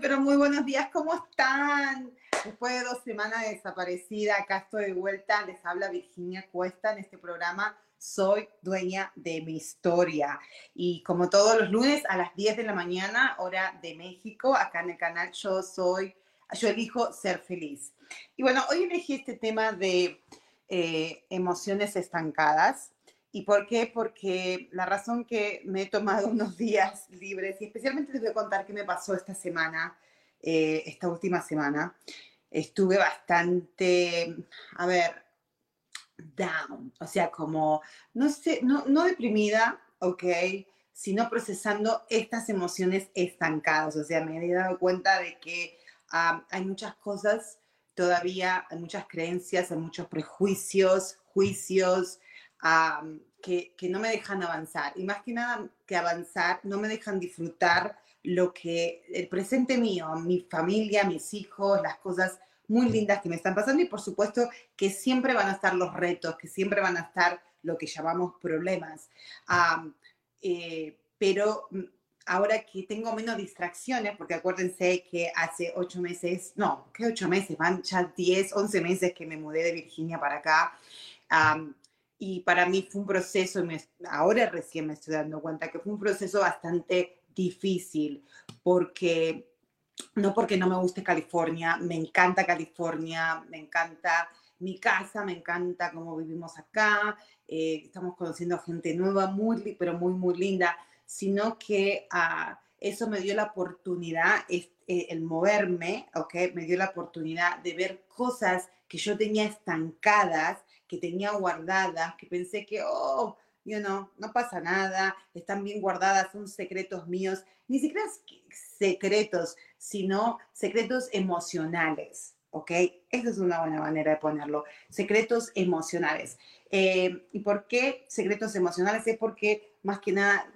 Pero muy buenos días, ¿cómo están? Después de dos semanas desaparecida, acá estoy de vuelta, les habla Virginia Cuesta en este programa Soy dueña de mi historia. Y como todos los lunes a las 10 de la mañana, hora de México, acá en el canal Yo Soy, yo elijo ser feliz. Y bueno, hoy elegí este tema de eh, emociones estancadas ¿Y por qué? Porque la razón que me he tomado unos días libres, y especialmente les voy a contar qué me pasó esta semana, eh, esta última semana, estuve bastante, a ver, down, o sea, como, no sé, no, no deprimida, ok, sino procesando estas emociones estancadas, o sea, me he dado cuenta de que ah, hay muchas cosas todavía, hay muchas creencias, hay muchos prejuicios, juicios, que, que, no me dejan avanzar. Y más que nada que avanzar, no me dejan disfrutar lo que el presente mío, mi familia, mis hijos, las cosas muy lindas que me están pasando y por supuesto que siempre van a estar los retos, que siempre van a estar lo que llamamos problemas. Eh, pero mm, ahora que tengo menos distracciones, porque acuérdense que hace ocho meses, no, ¿qué ocho meses? Van ya diez, once meses que me mudé de Virginia para acá y para mí fue un proceso, ahora recién me estoy dando cuenta que fue un proceso bastante difícil, porque no porque no me guste California, me encanta California, me encanta mi casa, me encanta cómo vivimos acá, eh, estamos conociendo gente nueva, muy, pero muy, muy linda, sino que uh, eso me dio la oportunidad, eh, el moverme, ¿ok? Me dio la oportunidad de ver cosas que yo tenía estancadas que tenía guardadas, que pensé que, oh, you know, no pasa nada, están bien guardadas, son secretos míos, ni siquiera secretos, sino secretos emocionales, ¿ok? Esa es una buena manera de ponerlo, secretos emocionales. Eh, ¿Y por qué secretos emocionales? Es porque más que nada,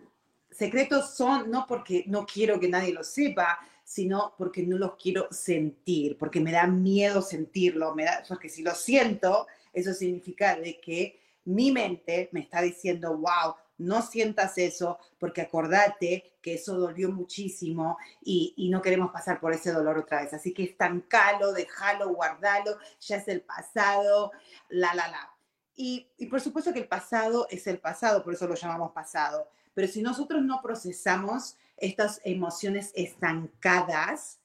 secretos son no porque no quiero que nadie lo sepa, sino porque no los quiero sentir, porque me da miedo sentirlo, me da, porque si lo siento, eso significa de que mi mente me está diciendo, wow, no sientas eso porque acordate que eso dolió muchísimo y, no queremos pasar por ese dolor otra vez. Así que estancalo, déjalo, guardalo, ya es el pasado, la, la, la. Y, y por supuesto que el pasado es el pasado, por eso lo llamamos pasado. Pero si nosotros no procesamos estas emociones estancadas,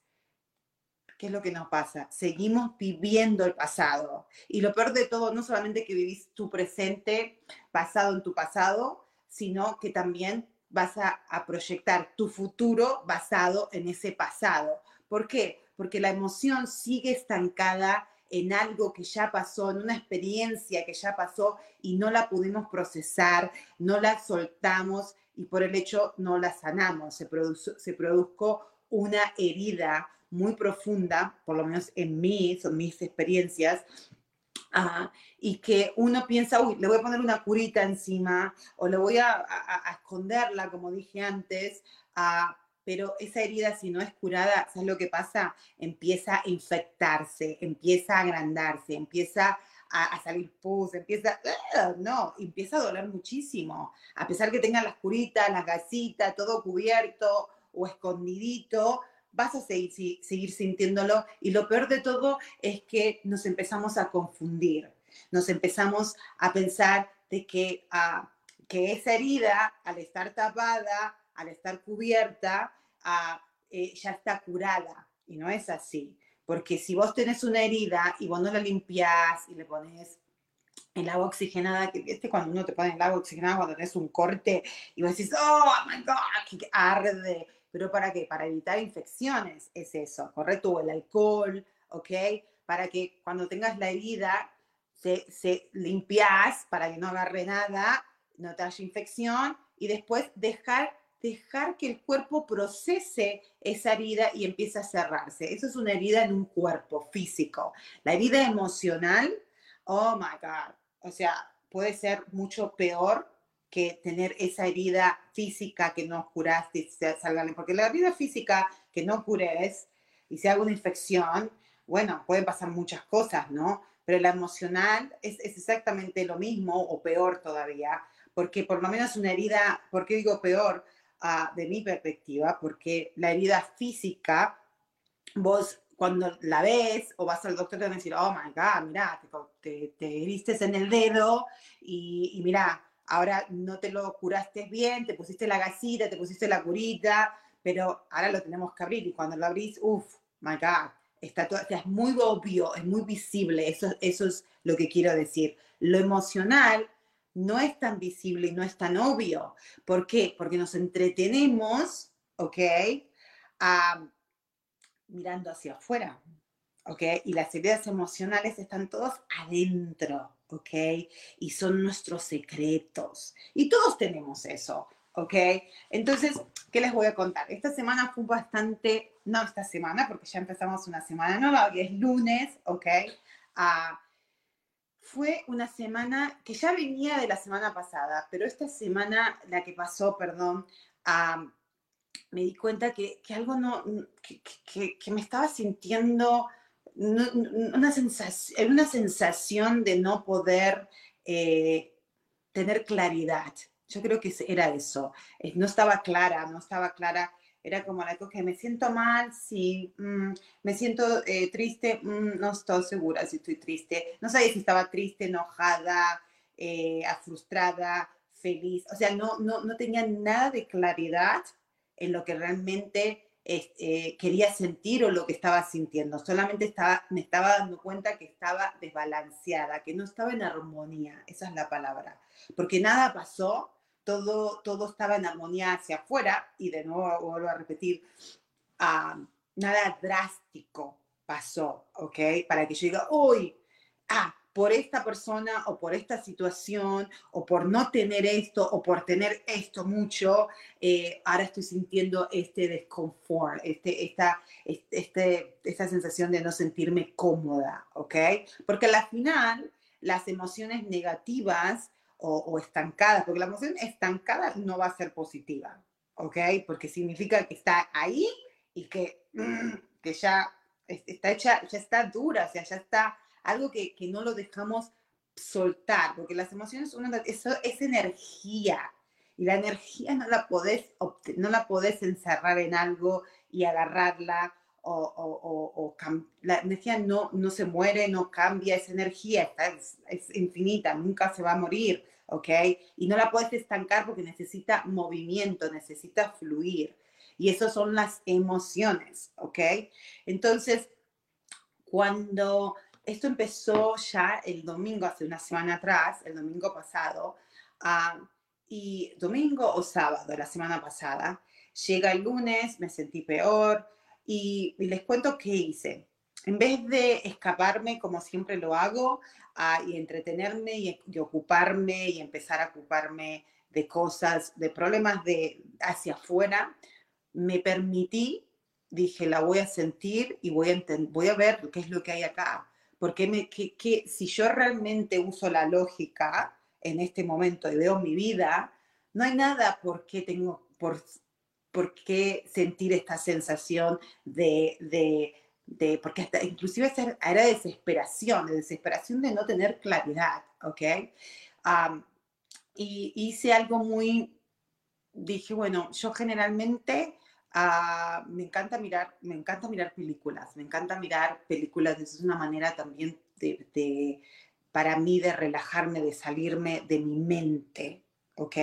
¿qué es lo que nos pasa? Seguimos viviendo el pasado. Y lo peor de todo, no solamente que vivís tu presente basado en tu pasado, sino que también vas a, proyectar tu futuro basado en ese pasado. ¿Por qué? Porque la emoción sigue estancada en algo que ya pasó, en una experiencia que ya pasó y no la pudimos procesar, no la soltamos y por el hecho no la sanamos. Se produjo una herida muy profunda, por lo menos en mí, son mis experiencias, y que uno piensa, uy, le voy a poner una curita encima o le voy a, esconderla, como dije antes, pero esa herida si no es curada, ¿sabes lo que pasa? Empieza a infectarse, empieza a agrandarse, empieza a, salir pus, empieza, no, empieza a doler muchísimo, a pesar que tenga las curitas, las gasitas, todo cubierto o escondidito, vas a seguir, seguir sintiéndolo y lo peor de todo es que nos empezamos a confundir, nos empezamos a pensar de que, ah, que esa herida, al estar tapada, al estar cubierta, ah, eh, ya está curada y no es así. Porque si vos tenés una herida y vos no la limpiás y le pones el agua oxigenada, que este cuando uno te pone el agua oxigenada cuando tenés un corte y vos decís, oh my God, que arde. Pero ¿para qué? Para evitar infecciones, es eso, ¿correcto? O el alcohol, ¿ok? Para que cuando tengas la herida, se, se limpias para que no agarre nada, no te haya infección y después dejar dejar que el cuerpo procese esa herida y empiece a cerrarse. Eso es una herida en un cuerpo físico. La herida emocional, oh my God, o sea, puede ser mucho peor que tener esa herida física que no curaste y se salga. Porque la herida física que no cures y se haga una infección, bueno, pueden pasar muchas cosas, ¿no? Pero la emocional es, es exactamente lo mismo o peor todavía, porque por lo menos una herida, ¿por qué digo peor? Ah, de mi perspectiva, porque la herida física, vos cuando la ves o vas al doctor te van a decir, oh my God, mira, te, te, heriste en el dedo y, y ahora no te lo curaste bien, te pusiste la gasita, te pusiste la curita, pero ahora lo tenemos que abrir y cuando lo abrís, uff, my God, está todo, es muy obvio, es muy visible, eso, eso es lo que quiero decir. Lo emocional no es tan visible y no es tan obvio. ¿Por qué? Porque nos entretenemos, ¿ok? mirando hacia afuera, ¿ok? Y las heridas emocionales están todos adentro, ¿ok? Y son nuestros secretos. Y todos tenemos eso, ¿ok? Entonces, ¿qué les voy a contar? Esta semana fue bastante, no esta semana, porque ya empezamos una semana nueva, hoy es lunes, ¿ok? Uh, fue una semana que ya venía de la semana pasada, pero esta semana, la que pasó, perdón, me di cuenta que, que algo no, que, que, me estaba sintiendo una, sensación, una sensación de no poder eh, tener claridad. Yo creo que era eso. Eh, no estaba clara, no estaba clara era como la que me siento mal, sí, mm, me siento eh, triste, mm, no estoy segura si estoy triste, no sabía si estaba triste, enojada, eh, frustrada, feliz, o sea, no, no, no tenía nada de claridad en lo que realmente eh, quería sentir o lo que estaba sintiendo, solamente estaba, me estaba dando cuenta que estaba desbalanceada, que no estaba en armonía, esa es la palabra, porque nada pasó todo, todo estaba en armonía hacia afuera y de nuevo vuelvo a repetir, ah, nada drástico pasó, ¿ok? Para que yo diga, uy, ah, por esta persona o por esta situación o por no tener esto o por tener esto mucho, eh, ahora estoy sintiendo este desconfort, este, esta, este, esta sensación de no sentirme cómoda, ¿ok? Porque al final las emociones negativas o, estancada, porque la emoción estancada no va a ser positiva, ¿ok? Porque significa que está ahí y que, mm, que ya está hecha, ya está dura, o sea, ya está algo que, que no lo dejamos soltar, porque las emociones, uno, eso es energía, y la energía no la podés, no la podés encerrar en algo y agarrarla o, o, o, la energía no, no se muere, no cambia, esa energía está, es, es, infinita, nunca se va a morir, ¿ok? Y no la puedes estancar porque necesita movimiento, necesita fluir. Y esas son las emociones, ¿ok? Entonces, cuando esto empezó ya el domingo, hace una semana atrás, el domingo pasado, y domingo o sábado, la semana pasada, llega el lunes, me sentí peor, y, les cuento qué hice. En vez de escaparme como siempre lo hago y entretenerme y, ocuparme y empezar a ocuparme de cosas, de problemas de hacia afuera, me permití, dije, la voy a sentir y voy a, voy a ver qué es lo que hay acá. Porque que, si yo realmente uso la lógica en este momento y veo mi vida, no hay nada por qué tengo, por, por qué sentir esta sensación de, de, de porque hasta, inclusive era desesperación, de desesperación de no tener claridad, ¿ok? y hice algo muy, dije, bueno, yo generalmente uh, me encanta mirar, me encanta mirar películas, me encanta mirar películas, es una manera también de, de, para mí de relajarme, de salirme de mi mente, ¿ok?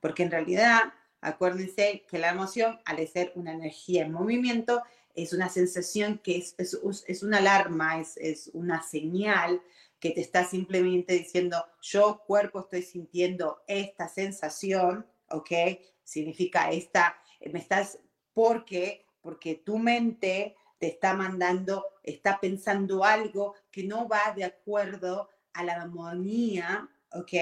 Porque en realidad Acuérdense que la emoción, al ser una energía en movimiento, es una sensación que es, es, es una alarma, es, es una señal que te está simplemente diciendo, yo cuerpo estoy sintiendo esta sensación, ¿ok? Significa esta, me estás, porque, porque tu mente te está mandando, está pensando algo que no va de acuerdo a la armonía, ¿ok?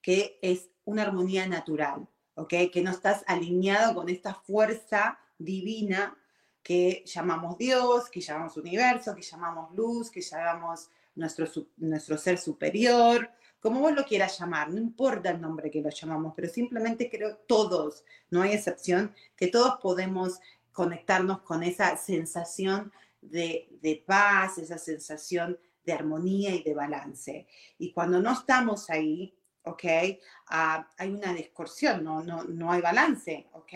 Que es una armonía natural, ¿ok? Que no estás alineado con esta fuerza divina que llamamos Dios, que llamamos universo, que llamamos luz, que llamamos nuestro, nuestro ser superior, como vos lo quieras llamar, no importa el nombre que lo llamamos, pero simplemente creo todos, no hay excepción, que todos podemos conectarnos con esa sensación de, de paz, esa sensación de armonía y de balance. Y cuando no estamos ahí, ¿ok? Ah, hay una distorsión, no, no, no hay balance, ¿ok?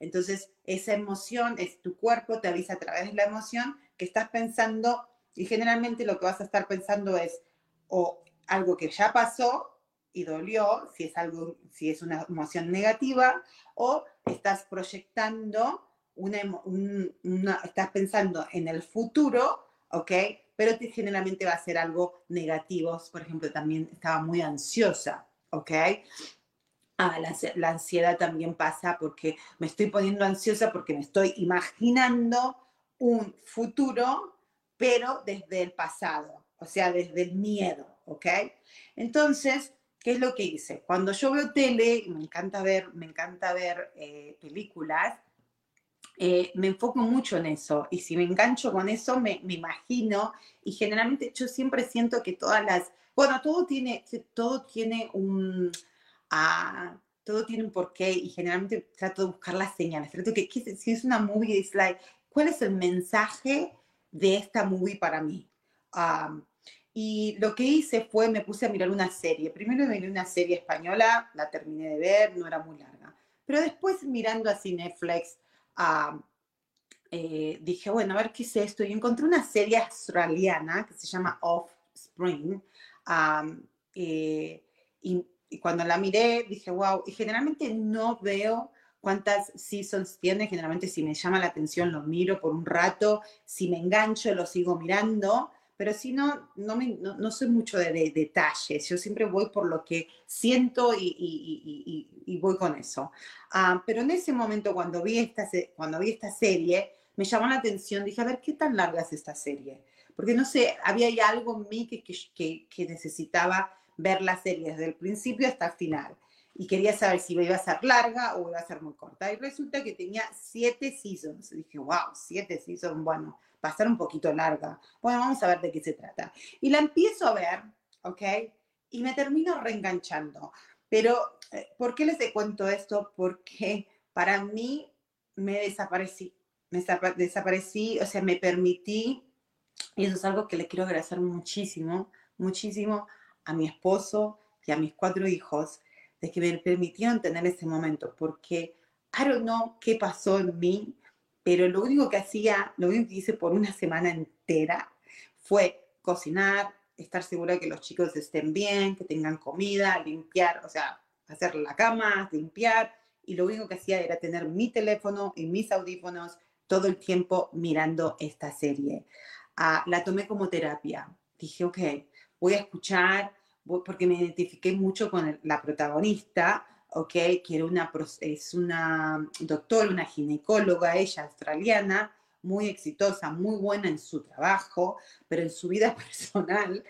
Entonces, esa emoción, es tu cuerpo te avisa a través de la emoción que estás pensando y generalmente lo que vas a estar pensando es o algo que ya pasó y dolió, si es algo, si es una emoción negativa, o estás proyectando una, una estás pensando en el futuro, ¿ok? Pero generalmente va a ser algo negativo. Por ejemplo, también estaba muy ansiosa, ¿ok? Ah, la, ansiedad también pasa porque me estoy poniendo ansiosa porque me estoy imaginando un futuro pero desde el pasado, o sea, desde el miedo, ¿ok? Entonces, ¿qué es lo que hice? Cuando yo veo tele, me encanta ver, me encanta ver eh, películas, eh, me enfoco mucho en eso y si me engancho con eso me, me, imagino y generalmente yo siempre siento que todas las, bueno, todo tiene, todo tiene un, ah, todo tiene un porqué y generalmente trato de buscar las señales, trato que, que si es una movie, es like, ¿cuál es el mensaje de esta movie para mí. Y lo que hice fue, me puse a mirar una serie. Primero miré una serie española, la terminé de ver, no era muy larga. Pero después mirando así Netflix, eh, dije, bueno, a ver qué es esto. Y encontré una serie australiana que se llama Offspring. Eh, y, y, cuando la miré, dije, wow, y generalmente no veo cuántas seasons tiene. Generalmente si me llama la atención lo miro por un rato, si me engancho lo sigo mirando, pero si no, no, me, no, soy mucho de, detalles. Yo siempre voy por lo que siento y, y, y, voy con eso. Ah, pero en ese momento cuando vi, esta, cuando vi esta serie, me llamó la atención, dije, a ver, ¿qué tan larga es esta serie? Porque no sé, había algo en mí que, que, que necesitaba ver la serie desde el principio hasta el final y quería saber si iba a ser larga o iba a ser muy corta. Y resulta que tenía siete seasons. dije, wow, siete seasons, bueno, va a ser un poquito larga. Bueno, vamos a ver de qué se trata. Y la empiezo a ver, ¿ok? Y me termino reenganchando. Pero, eh, ¿por qué les cuento esto? Porque para mí me desaparecí. Me desaparecí, o sea, me permití, y eso es algo que le quiero agradecer muchísimo, muchísimo a mi esposo y a mis cuatro hijos, de que me permitieron tener ese momento, porque I don't know qué pasó en mí, pero lo único que hacía, lo único que hice por una semana entera fue cocinar, estar segura de que los chicos estén bien, que tengan comida, limpiar, o sea, hacer la cama, limpiar, y lo único que hacía era tener mi teléfono y mis audífonos todo el tiempo mirando esta serie. Ah, la tomé como terapia. Dije, ok, voy a escuchar porque me identifiqué mucho con la protagonista, ¿ok? Que era una, es una doctora, una ginecóloga, ella australiana, muy exitosa, muy buena en su trabajo, pero en su vida personal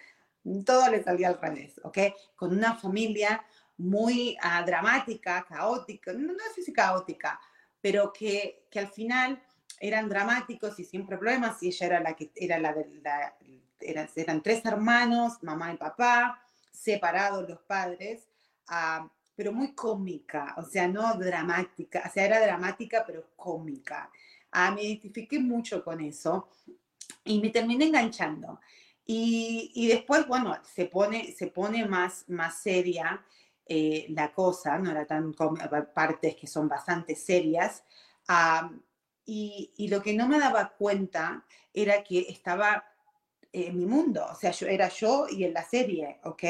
todo le salía al revés, ¿ok? Con una familia muy uh, dramática, caótica, no, no sé si caótica, pero que, que, al final eran dramáticos y siempre problemas, y ella era la que era la de la, eran, eran tres hermanos, mamá y papá, separados los padres, ah, pero muy cómica, o sea, no dramática, o sea, era dramática, pero cómica. Ah, me identifiqué mucho con eso y me terminé enganchando. Y, y después, bueno, se pone, se pone más, más seria eh, la cosa, no era tan partes que son bastante serias. Ah, y, y, lo que no me daba cuenta era que estaba en mi mundo, o sea, yo era yo y en la serie, ¿ok?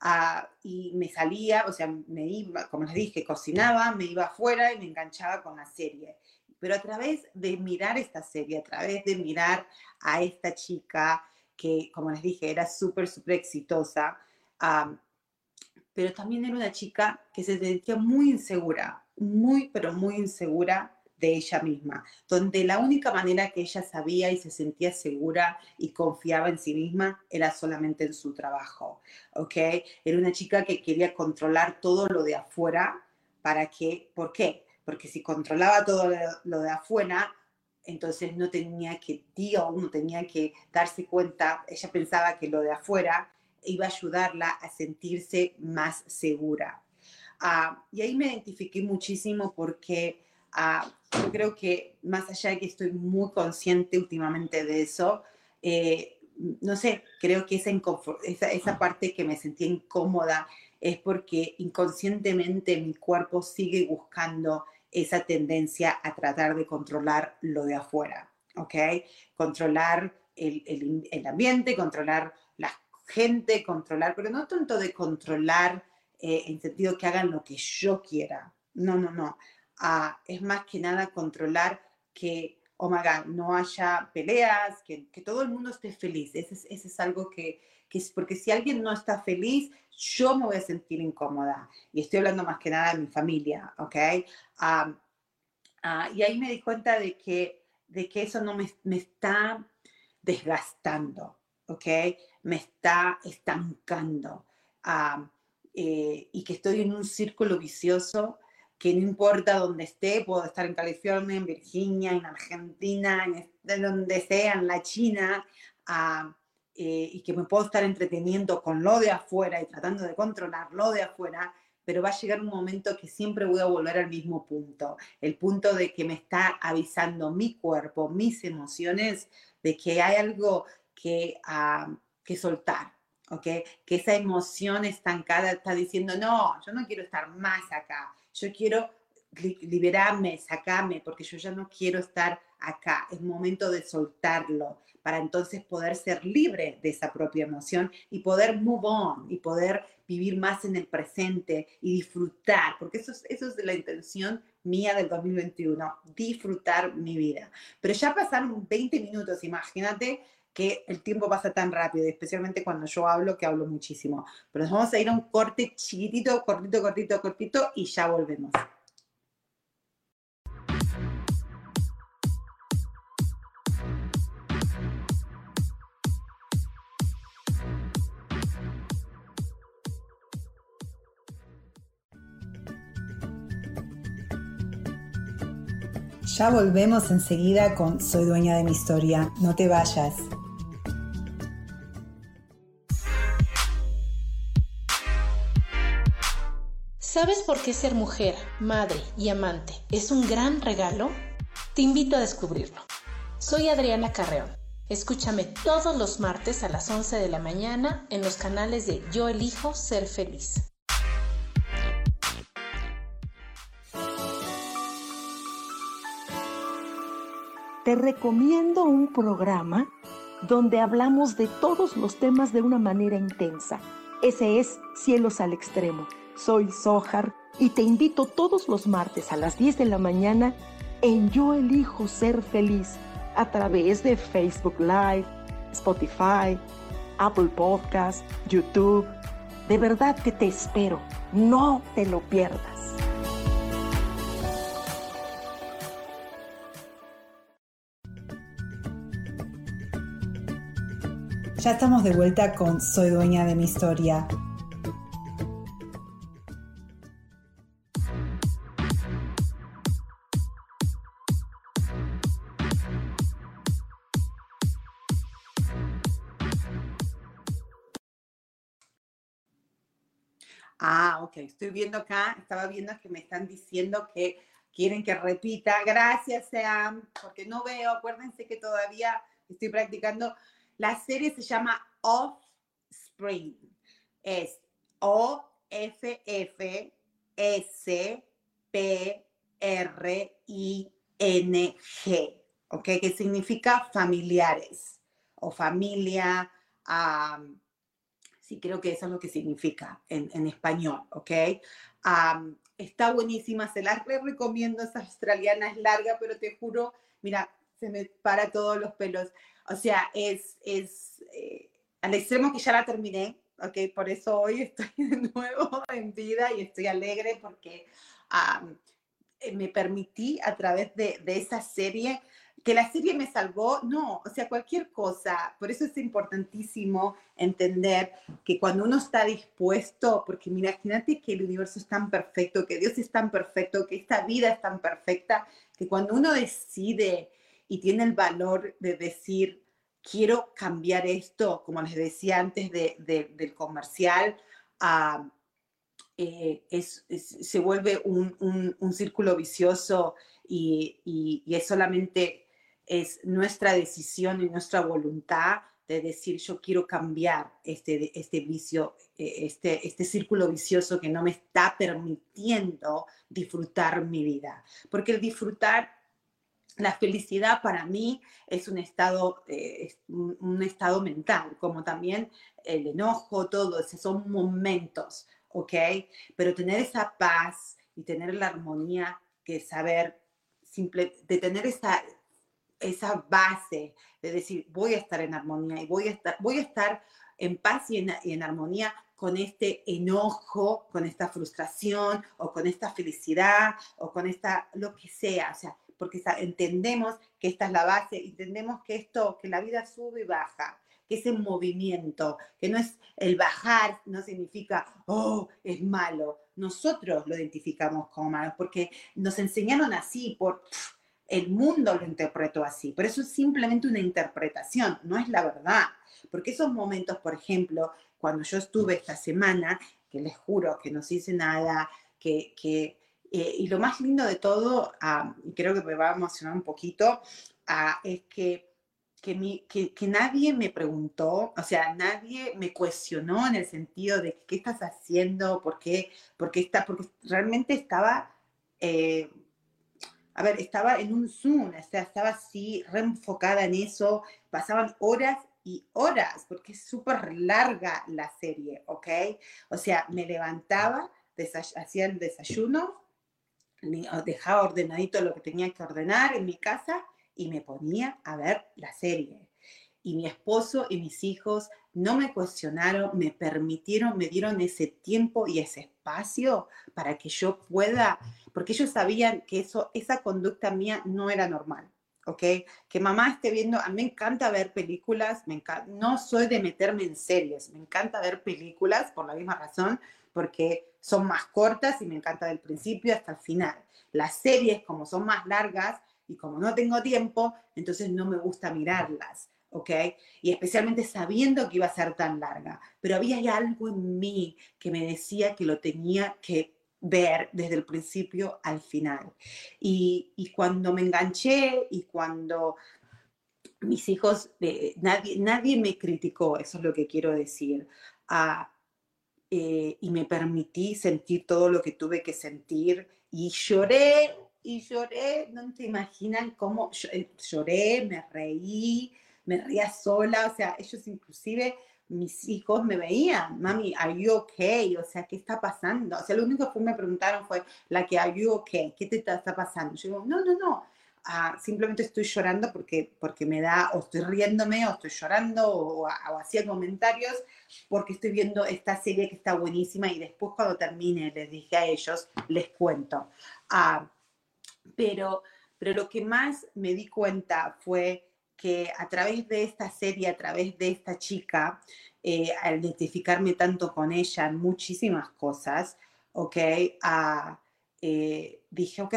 Ah, y me salía, o sea, me iba, como les dije, cocinaba, me iba afuera y me enganchaba con la serie. pero a través de mirar esta serie, a través de mirar a esta chica que, como les dije, era súper, súper exitosa, pero también era una chica que se sentía muy insegura, muy, pero muy insegura de ella misma, donde la única manera que ella sabía y se sentía segura y confiaba en sí misma era solamente en su trabajo, ¿ok? Era una chica que quería controlar todo lo de afuera para que, ¿por qué? Porque si controlaba todo lo de afuera, entonces no tenía que, tío, no tenía que darse cuenta, ella pensaba que lo de afuera iba a ayudarla a sentirse más segura. Ah, y ahí me identifiqué muchísimo porque ah, yo creo que más allá de que estoy muy consciente últimamente de eso, eh, no sé, creo que esa, esa, esa, parte que me sentía incómoda es porque inconscientemente mi cuerpo sigue buscando esa tendencia a tratar de controlar lo de afuera, ¿ok? Controlar el, el, el ambiente, controlar la gente, controlar, pero no tanto de controlar eh, en sentido que hagan lo que yo quiera, no, no, no. Es más que nada controlar que, oh my God, no haya peleas, que, que todo el mundo esté feliz. Ese es, ese es algo que, que, es, porque si alguien no está feliz, yo me voy a sentir incómoda. Y estoy hablando más que nada de mi familia, ¿ok? Ah, y ahí me di cuenta de que, de que eso no me, me está desgastando, ¿ok? Me está estancando. Eh, y que estoy en un círculo vicioso que no importa dónde esté, puedo estar en California, en Virginia, en Argentina, en donde sea, en la China, eh, y que me puedo estar entreteniendo con lo de afuera y tratando de controlar lo de afuera, pero va a llegar un momento que siempre voy a volver al mismo punto, el punto de que me está avisando mi cuerpo, mis emociones, de que hay algo que, que soltar, ¿ok? Que esa emoción estancada está diciendo, no, yo no quiero estar más acá, yo quiero liberarme, sacarme, porque yo ya no quiero estar acá. Es momento de soltarlo para entonces poder ser libre de esa propia emoción y poder move on y poder vivir más en el presente y disfrutar, porque eso es, eso es la intención mía del 2021, disfrutar mi vida. Pero ya pasaron 20 minutos, imagínate que el tiempo pasa tan rápido, especialmente cuando yo hablo, que hablo muchísimo. Pero nos vamos a ir a un corte chiquitito, cortito, cortito, cortito y ya volvemos. Ya volvemos enseguida con Soy dueña de mi historia. No te vayas. ¿Sabes por qué ser mujer, madre y amante es un gran regalo? Te invito a descubrirlo. Soy Adriana Carreón. Escúchame todos los martes a las 11 de la mañana en los canales de Yo elijo ser feliz. Te recomiendo un programa donde hablamos de todos los temas de una manera intensa. Ese es Cielos al Extremo soy Sohar y te invito todos los martes a las 10 de la mañana en Yo elijo ser feliz a través de Facebook Live, Spotify, Apple Podcast, YouTube. De verdad que te espero. No te lo pierdas. Ya estamos de vuelta con Soy dueña de mi historia. Ah, ok, estoy viendo acá, estaba viendo que me están diciendo que quieren que repita. Gracias, Sam, porque no veo, acuérdense que todavía estoy practicando. La serie se llama Offspring. Es O-F-F-S-P-R-I-N-G, ¿ok? Que significa familiares o familia creo que eso es lo que significa en, español, ¿ok? está buenísima, se la recomiendo, esa australiana es larga, pero te juro, mira, se me para todos los pelos. O sea, es, es eh, al extremo que ya la terminé, ¿ok? Por eso hoy estoy de nuevo en vida y estoy alegre porque eh, me permití a través de, de esa serie que la serie me salvó, no, o sea, cualquier cosa. Por eso es importantísimo entender que cuando uno está dispuesto, porque imagínate que el universo es tan perfecto, que Dios es tan perfecto, que esta vida es tan perfecta, que cuando uno decide y tiene el valor de decir, quiero cambiar esto, como les decía antes del comercial, ah, eh, se vuelve un, círculo vicioso y, y, es solamente es nuestra decisión y nuestra voluntad de decir yo quiero cambiar este, este vicio, eh, este, este círculo vicioso que no me está permitiendo disfrutar mi vida. Porque el disfrutar, la felicidad para mí es un estado, eh, un, estado mental, como también el enojo, todo, esos son momentos, ¿ok? Pero tener esa paz y tener la armonía que saber, simple, de tener esa esa base de decir, voy a estar en armonía y voy a estar, voy a estar en paz y en, armonía con este enojo, con esta frustración o con esta felicidad o con esta, lo que sea, o sea, porque entendemos que esta es la base, entendemos que esto, que la vida sube y baja, que es en movimiento, que no es el bajar, no significa, oh, es malo. Nosotros lo identificamos como malo, porque nos enseñaron así por el mundo lo interpretó así, pero eso es simplemente una interpretación, no es la verdad. Porque esos momentos, por ejemplo, cuando yo estuve esta semana, que les juro que no hice nada, que, que eh, y lo más lindo de todo, y creo que me va a emocionar un poquito, es que que, que, que, nadie me preguntó, o sea, nadie me cuestionó en el sentido de qué estás haciendo, por qué, porque, está, porque realmente estaba eh, a ver, estaba en un Zoom, o sea, estaba así reenfocada en eso, pasaban horas y horas, porque es súper larga la serie, ¿ok? O sea, me levantaba, hacía el desayuno, dejaba ordenadito lo que tenía que ordenar en mi casa y me ponía a ver la serie. Y mi esposo y mis hijos no me cuestionaron, me permitieron, me dieron ese tiempo y ese espacio para que yo pueda porque ellos sabían que eso, esa conducta mía no era normal. ¿ok? Que mamá esté viendo, a mí me encanta ver películas, me encanta, no soy de meterme en series, me encanta ver películas por la misma razón, porque son más cortas y me encanta del principio hasta el final. Las series, como son más largas y como no tengo tiempo, entonces no me gusta mirarlas, ¿ok? Y especialmente sabiendo que iba a ser tan larga, pero había algo en mí que me decía que lo tenía que ver desde el principio al final. Y, cuando me enganché y cuando mis hijos, eh, nadie, nadie me criticó, eso es lo que quiero decir, ah, y me permití sentir todo lo que tuve que sentir y lloré y lloré, no te imaginan cómo eh, lloré, me reí, me reía sola, o sea, ellos inclusive mis hijos me veían, mami, ¿are you okay? O sea, ¿qué está pasando? O sea, lo único que me preguntaron fue, la que, ¿are you okay? ¿Qué te está, pasando? Yo digo, no, no, no, ah, simplemente estoy llorando porque, porque me da, o estoy riéndome, o estoy llorando, o, o, hacía comentarios, porque estoy viendo esta serie que está buenísima y después cuando termine les dije a ellos, les cuento. Ah, pero, pero lo que más me di cuenta fue que a través de esta serie, a través de esta chica, eh, al identificarme tanto con ella en muchísimas cosas, ¿ok? Ah, eh, dije, ok,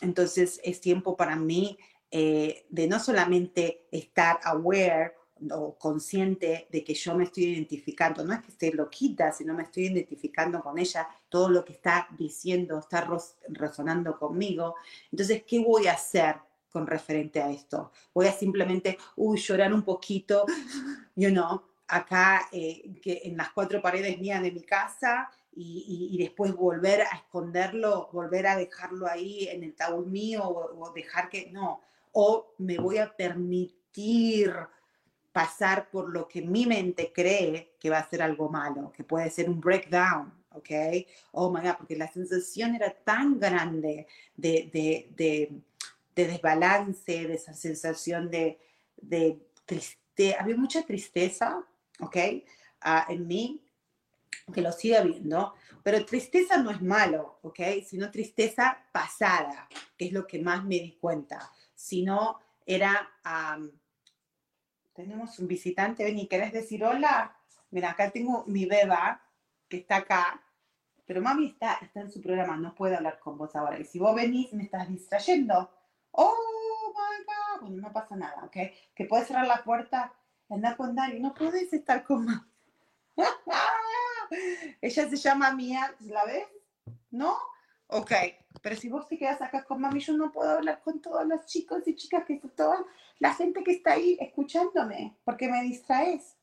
entonces es tiempo para mí eh, de no solamente estar aware o consciente de que yo me estoy identificando, no es que esté loquita, sino me estoy identificando con ella, todo lo que está diciendo está resonando conmigo. Entonces, ¿qué voy a hacer con referente a esto. Voy a simplemente, uy, llorar un poquito, you know, acá eh, que en las cuatro paredes mías de mi casa y, después volver a esconderlo, volver a dejarlo ahí en el taúd mío o, o dejar que, no, o me voy a permitir pasar por lo que mi mente cree que va a ser algo malo, que puede ser un breakdown, ¿ok? Oh my God, porque la sensación era tan grande de, de, de, de desbalance, de esa sensación de, de tristeza, había mucha tristeza, ¿ok? Ah, en mí, que lo sigue habiendo, pero tristeza no es malo, ¿ok? Sino tristeza pasada, que es lo que más me di cuenta, sino era, tenemos un visitante, ven querés decir hola, mira, acá tengo mi beba, que está acá, pero mami está, está en su programa, no puede hablar con vos ahora, y si vos venís me estás distrayendo, oh my God, bueno, no pasa nada, ¿ok? Que puedes cerrar la puerta, andar con Dari, no puedes estar con mami. Ella se llama Mía, ¿la ves? ¿No? Ok, pero si vos te quedas acá con mami, yo no puedo hablar con todos los chicos y chicas, que toda la gente que está ahí escuchándome, porque me distraes.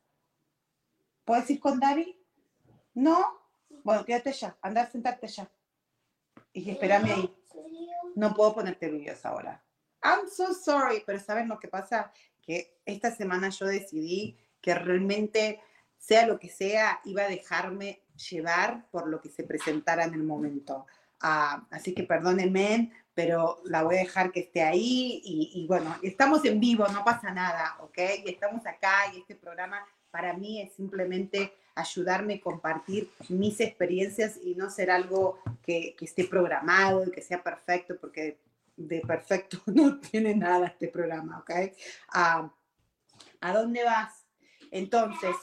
¿Puedes ir con Dari? ¿No? Bueno, quédate ya, anda a sentarte ya. Y espérame ahí. No puedo ponerte videos ahora. I'm so sorry, pero ¿sabes lo que pasa? Que esta semana yo decidí que realmente sea lo que sea, iba a dejarme llevar por lo que se presentara en el momento. Ah, así que perdónenme, pero la voy a dejar que esté ahí y, bueno, estamos en vivo, no pasa nada, ¿ok? Y estamos acá y este programa para mí es simplemente ayudarme a compartir mis experiencias y no ser algo que, que esté programado y que sea perfecto, porque de perfecto no tiene nada este programa, ¿ok? Ah, ¿A dónde vas? Entonces,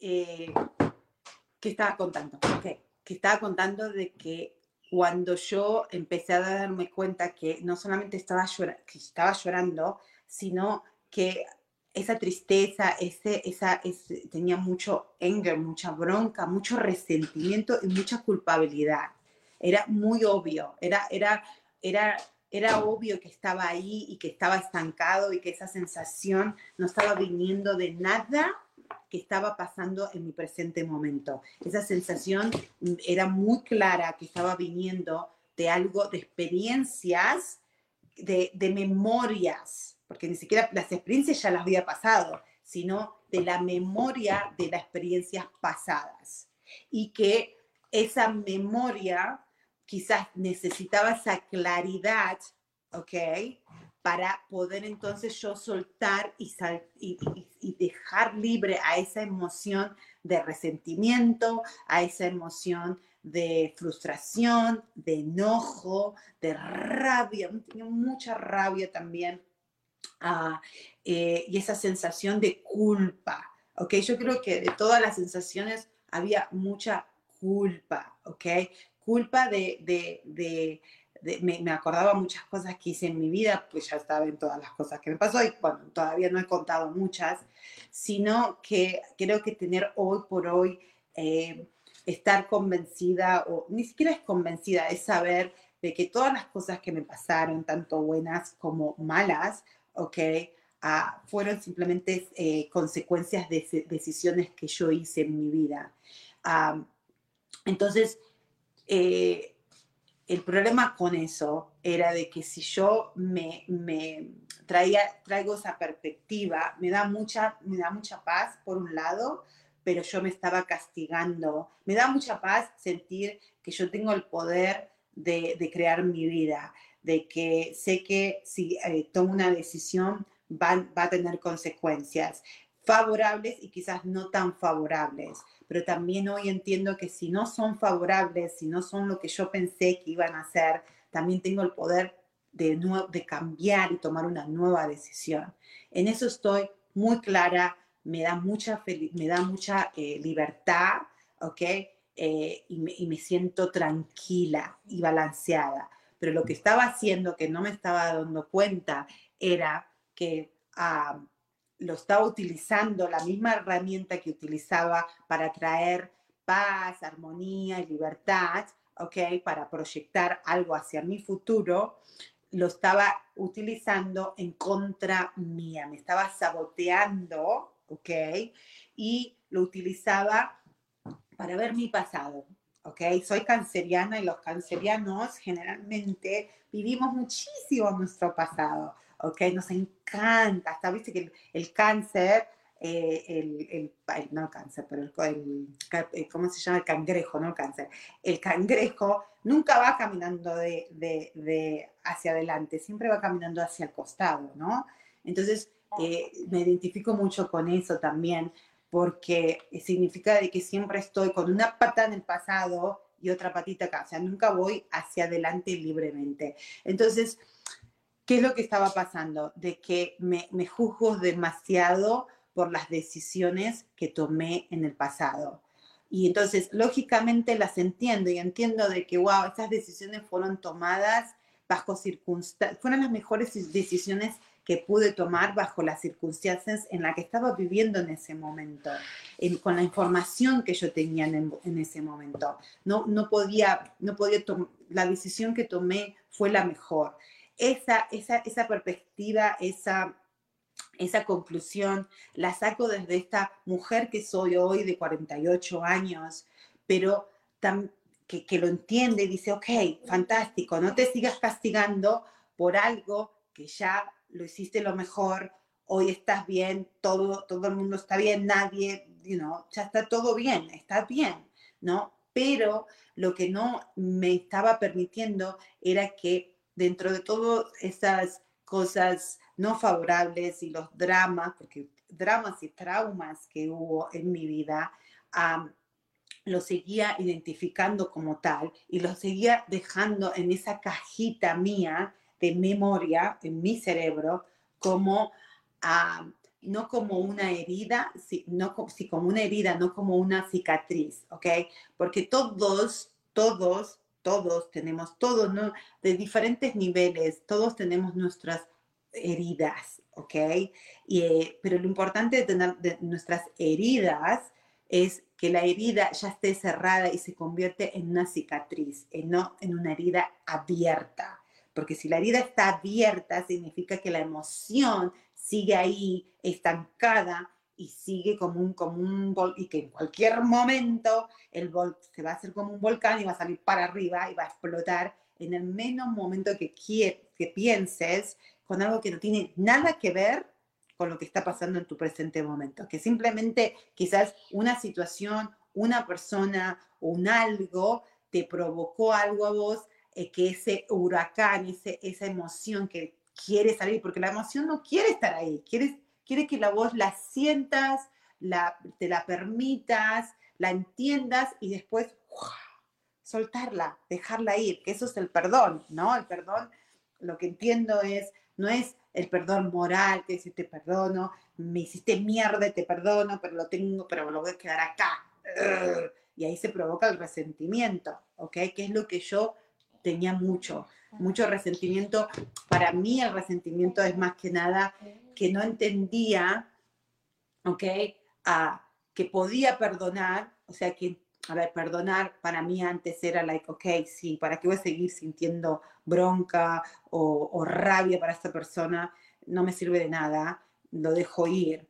eh, que estaba contando, que estaba contando de que cuando yo empecé a darme cuenta que no solamente estaba, que estaba llorando, sino que esa tristeza, ese, esa, tenía mucho anger, mucha bronca, mucho resentimiento y mucha culpabilidad. Era muy obvio, era, era, era era obvio que estaba ahí y que estaba estancado y que esa sensación no estaba viniendo de nada que estaba pasando en mi presente momento. Esa sensación era muy clara que estaba viniendo de algo, de experiencias, de, de memorias, porque ni siquiera las experiencias ya las había pasado, sino de la memoria de las experiencias pasadas. Y que esa memoria quizás necesitaba esa claridad, ¿ok? Para poder entonces yo soltar y, dejar libre a esa emoción de resentimiento, a esa emoción de frustración, de enojo, de rabia. Mucha rabia también. Ah, eh, y esa sensación de culpa, ¿ok? Yo creo que de todas las sensaciones había mucha culpa, ¿ok? culpa de, me, acordaba muchas cosas que hice en mi vida, pues ya saben todas las cosas que me pasó y bueno, todavía no he contado muchas, sino que creo que tener hoy por hoy, eh, estar convencida, o ni siquiera es convencida, es saber de que todas las cosas que me pasaron, tanto buenas como malas, ¿ok? Ah, fueron simplemente eh, consecuencias de decisiones que yo hice en mi vida. Ah, entonces, eh, el problema con eso era de que si yo me, traía, traigo esa perspectiva, me da, mucha, me da mucha paz por un lado, pero yo me estaba castigando. Me da mucha paz sentir que yo tengo el poder de, de crear mi vida, de que sé que si eh, tomo una decisión va, va a tener consecuencias favorables y quizás no tan favorables pero también hoy entiendo que si no son favorables, si no son lo que yo pensé que iban a ser, también tengo el poder de, de cambiar y tomar una nueva decisión. En eso estoy muy clara, me da mucha, me da mucha eh, libertad, ¿ok? Eh, y, me, y, me, siento tranquila y balanceada. Pero lo que estaba haciendo, que no me estaba dando cuenta, era que ah, lo estaba utilizando, la misma herramienta que utilizaba para traer paz, armonía y libertad, ¿ok? Para proyectar algo hacia mi futuro, lo estaba utilizando en contra mía, me estaba saboteando, ¿ok? Y lo utilizaba para ver mi pasado, ¿ok? Soy canceriana y los cancerianos generalmente vivimos muchísimo nuestro pasado, ¿ok? Nos encanta, hasta viste que el, cáncer eh, el, el, no el cáncer, pero el, el, ¿cómo se llama? El cangrejo, no el cáncer. El cangrejo nunca va caminando de, de, de hacia adelante, siempre va caminando hacia el costado, ¿no? Entonces, eh, me identifico mucho con eso también, porque significa de que siempre estoy con una pata en el pasado y otra patita acá, o sea, nunca voy hacia adelante libremente. Entonces, ¿qué es lo que estaba pasando? De que me, me juzgo demasiado por las decisiones que tomé en el pasado. Y entonces, lógicamente las entiendo y entiendo de que, wow, esas decisiones fueron tomadas bajo circunstancias, fueron las mejores decisiones que pude tomar bajo las circunstancias en las que estaba viviendo en ese momento, con la información que yo tenía en, ese momento. No, no podía, no podía la decisión que tomé fue la mejor. Esa, esa, esa perspectiva, esa, esa conclusión la saco desde esta mujer que soy hoy de 48 años, pero que, que, lo entiende y dice, ok, fantástico, no te sigas castigando por algo que ya lo hiciste lo mejor, hoy estás bien, todo, todo el mundo está bien, nadie, you ya está todo bien, está bien, ¿no? Pero lo que no me estaba permitiendo era que dentro de todas esas cosas no favorables y los dramas, porque dramas y traumas que hubo en mi vida, lo seguía identificando como tal y lo seguía dejando en esa cajita mía de memoria en mi cerebro como, no como una herida, si, no, si como una herida, no como una cicatriz, ¿ok? Porque todos, todos, todos tenemos, todos. De diferentes niveles, todos tenemos nuestras heridas, ¿ok? Y, eh, pero lo importante de tener nuestras heridas es que la herida ya esté cerrada y se convierte en una cicatriz, y no en una herida abierta porque si la herida está abierta, significa que la emoción sigue ahí estancada y sigue como un, como un y que en cualquier momento el vol se va a hacer como un volcán y va a salir para arriba y va a explotar en el menos momento que, que pienses con algo que no tiene nada que ver con lo que está pasando en tu presente momento, que simplemente quizás una situación, una persona o un algo te provocó algo a vos eh, que ese huracán, ese, esa emoción que quiere salir, porque la emoción no quiere estar ahí, quiere, quiere que la voz la sientas, la, te la permitas, la entiendas y después soltarla, dejarla ir, que eso es el perdón, ¿no? El perdón, lo que entiendo es, no es el perdón moral, que dice te perdono, me hiciste mierda, te perdono, pero lo tengo, pero lo voy a quedar acá. Y ahí se provoca el resentimiento, ¿ok? Que es lo que yo tenía mucho, mucho resentimiento. Para mí el resentimiento es más que nada que no entendía, ¿ok? a que podía perdonar, o sea, que, a perdonar para mí antes era like, ok, sí, ¿para qué voy a seguir sintiendo bronca o, o rabia para esta persona? No me sirve de nada, lo dejo ir.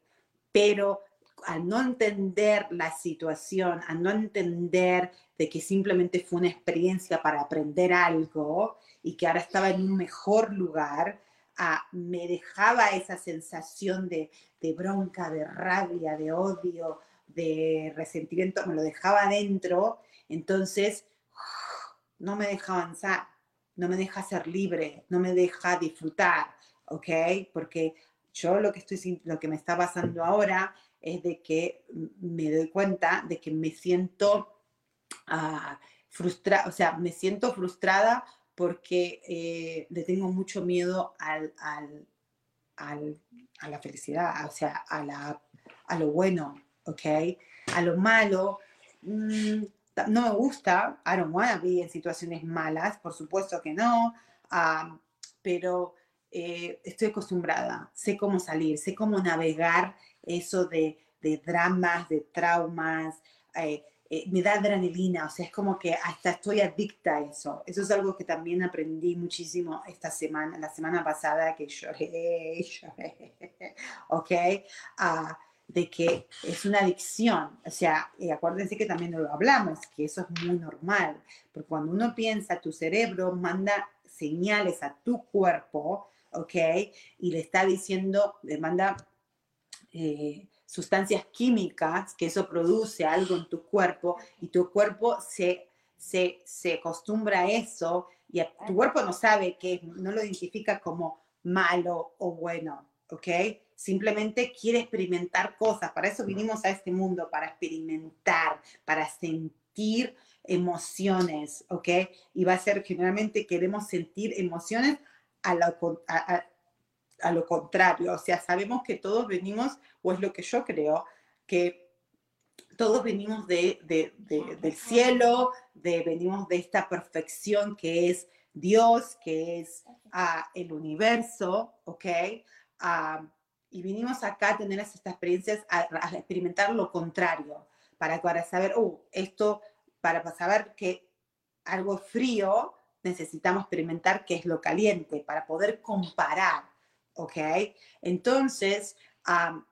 Pero al no entender la situación, al no entender de que simplemente fue una experiencia para aprender algo y que ahora estaba en un mejor lugar, ah, me dejaba esa sensación de, bronca, de rabia, de odio, de resentimiento, me lo dejaba adentro, entonces no me deja avanzar, no me deja ser libre, no me deja disfrutar, ¿ok? Porque yo lo que, estoy, lo que me está pasando ahora es de que me doy cuenta de que me siento uh, frustrada, o sea, me siento frustrada porque eh, le tengo mucho miedo al, al, al, a la felicidad, o sea, a, la, a lo bueno, ¿ok? A lo malo, mmm, no me gusta, I don't want to be en situaciones malas, por supuesto que no, uh, pero eh, estoy acostumbrada, sé cómo salir, sé cómo navegar eso de, dramas, de traumas, eh, eh, me da adrenalina, o sea, es como que hasta estoy adicta a eso. Eso es algo que también aprendí muchísimo esta semana, la semana pasada que lloré, lloré, ¿ok? Uh, de que es una adicción, o sea, acuérdense que también lo hablamos, que eso es muy normal, porque cuando uno piensa, tu cerebro manda señales a tu cuerpo, ¿ok? Y le está diciendo, le manda eh, sustancias químicas, que eso produce algo en tu cuerpo y tu cuerpo se, se, se acostumbra a eso y tu cuerpo no sabe que no lo identifica como malo o bueno, ¿ok? Simplemente quiere experimentar cosas. Para eso vinimos a este mundo, para experimentar, para sentir emociones, ¿ok? Y va a ser generalmente queremos sentir emociones a lo, a, lo contrario. O sea, sabemos que todos venimos, o es lo que yo creo, que todos venimos de, del cielo, de, venimos de esta perfección que es Dios, que es uh, el universo, ¿ok? Uh, y vinimos acá a tener estas experiencias, a, a, experimentar lo contrario, para, para saber, oh, esto, para saber que algo frío necesitamos experimentar qué es lo caliente, para poder comparar, ¿ok? Entonces, um,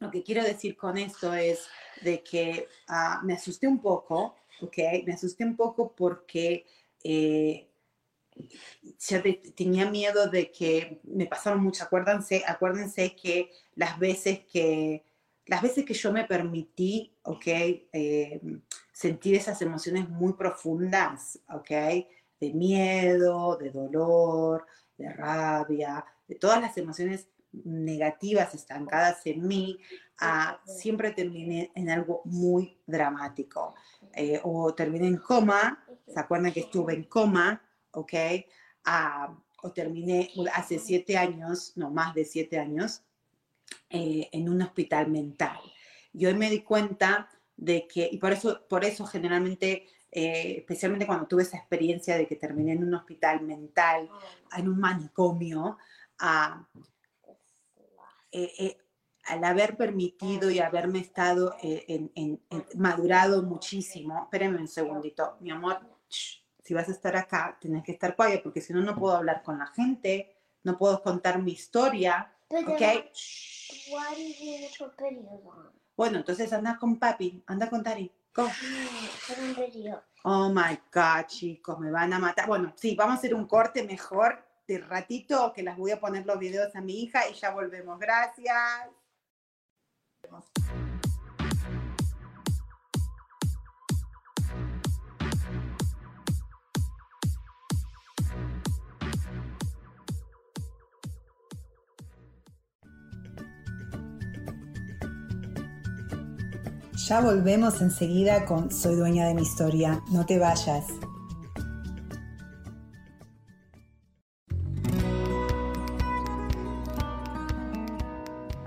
lo que quiero decir con esto es de que uh, me asusté un poco, ¿ok? Me asusté un poco porque... Eh, tenía miedo de que me pasaron mucho. Acuérdense, acuérdense que las veces que, las veces que yo me permití, ¿ok? Eh, sentir esas emociones muy profundas, ¿ok? De miedo, de dolor, de rabia, de todas las emociones negativas estancadas en mí, ah, siempre terminé en algo muy dramático. Eh, o terminé en coma, ¿se acuerdan que estuve en coma? ¿ok? Ah, o terminé hace siete años, no más de siete años, eh, en un hospital mental. Y hoy me di cuenta de que, y por eso, por eso generalmente, eh, especialmente cuando tuve esa experiencia de que terminé en un hospital mental, en un manicomio, ah, eh, al haber permitido y haberme estado en, madurado muchísimo, espérenme un segundito, mi amor, si vas a estar acá, tienes que estar quiet, porque si no, no puedo hablar con la gente, no puedo contar mi historia. ¿Ok? Bueno, entonces anda con papi, anda con Dari. Go. Oh my God, chicos, me van a matar. Bueno, sí, vamos a hacer un corte mejor de ratito que las voy a poner los videos a mi hija y ya volvemos. Gracias. Ya volvemos enseguida con Soy dueña de mi historia. No te vayas.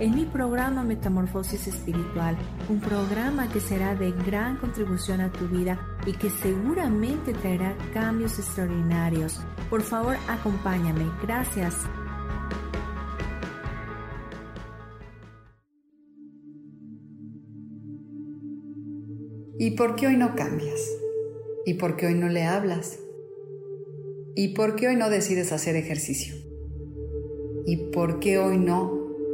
en mi programa Metamorfosis Espiritual, un programa que será de gran contribución a tu vida y que seguramente traerá cambios extraordinarios. Por favor, acompáñame. Gracias. ¿Y por qué hoy no cambias? ¿Y por qué hoy no le hablas? ¿Y por qué hoy no decides hacer ejercicio? ¿Y por qué hoy no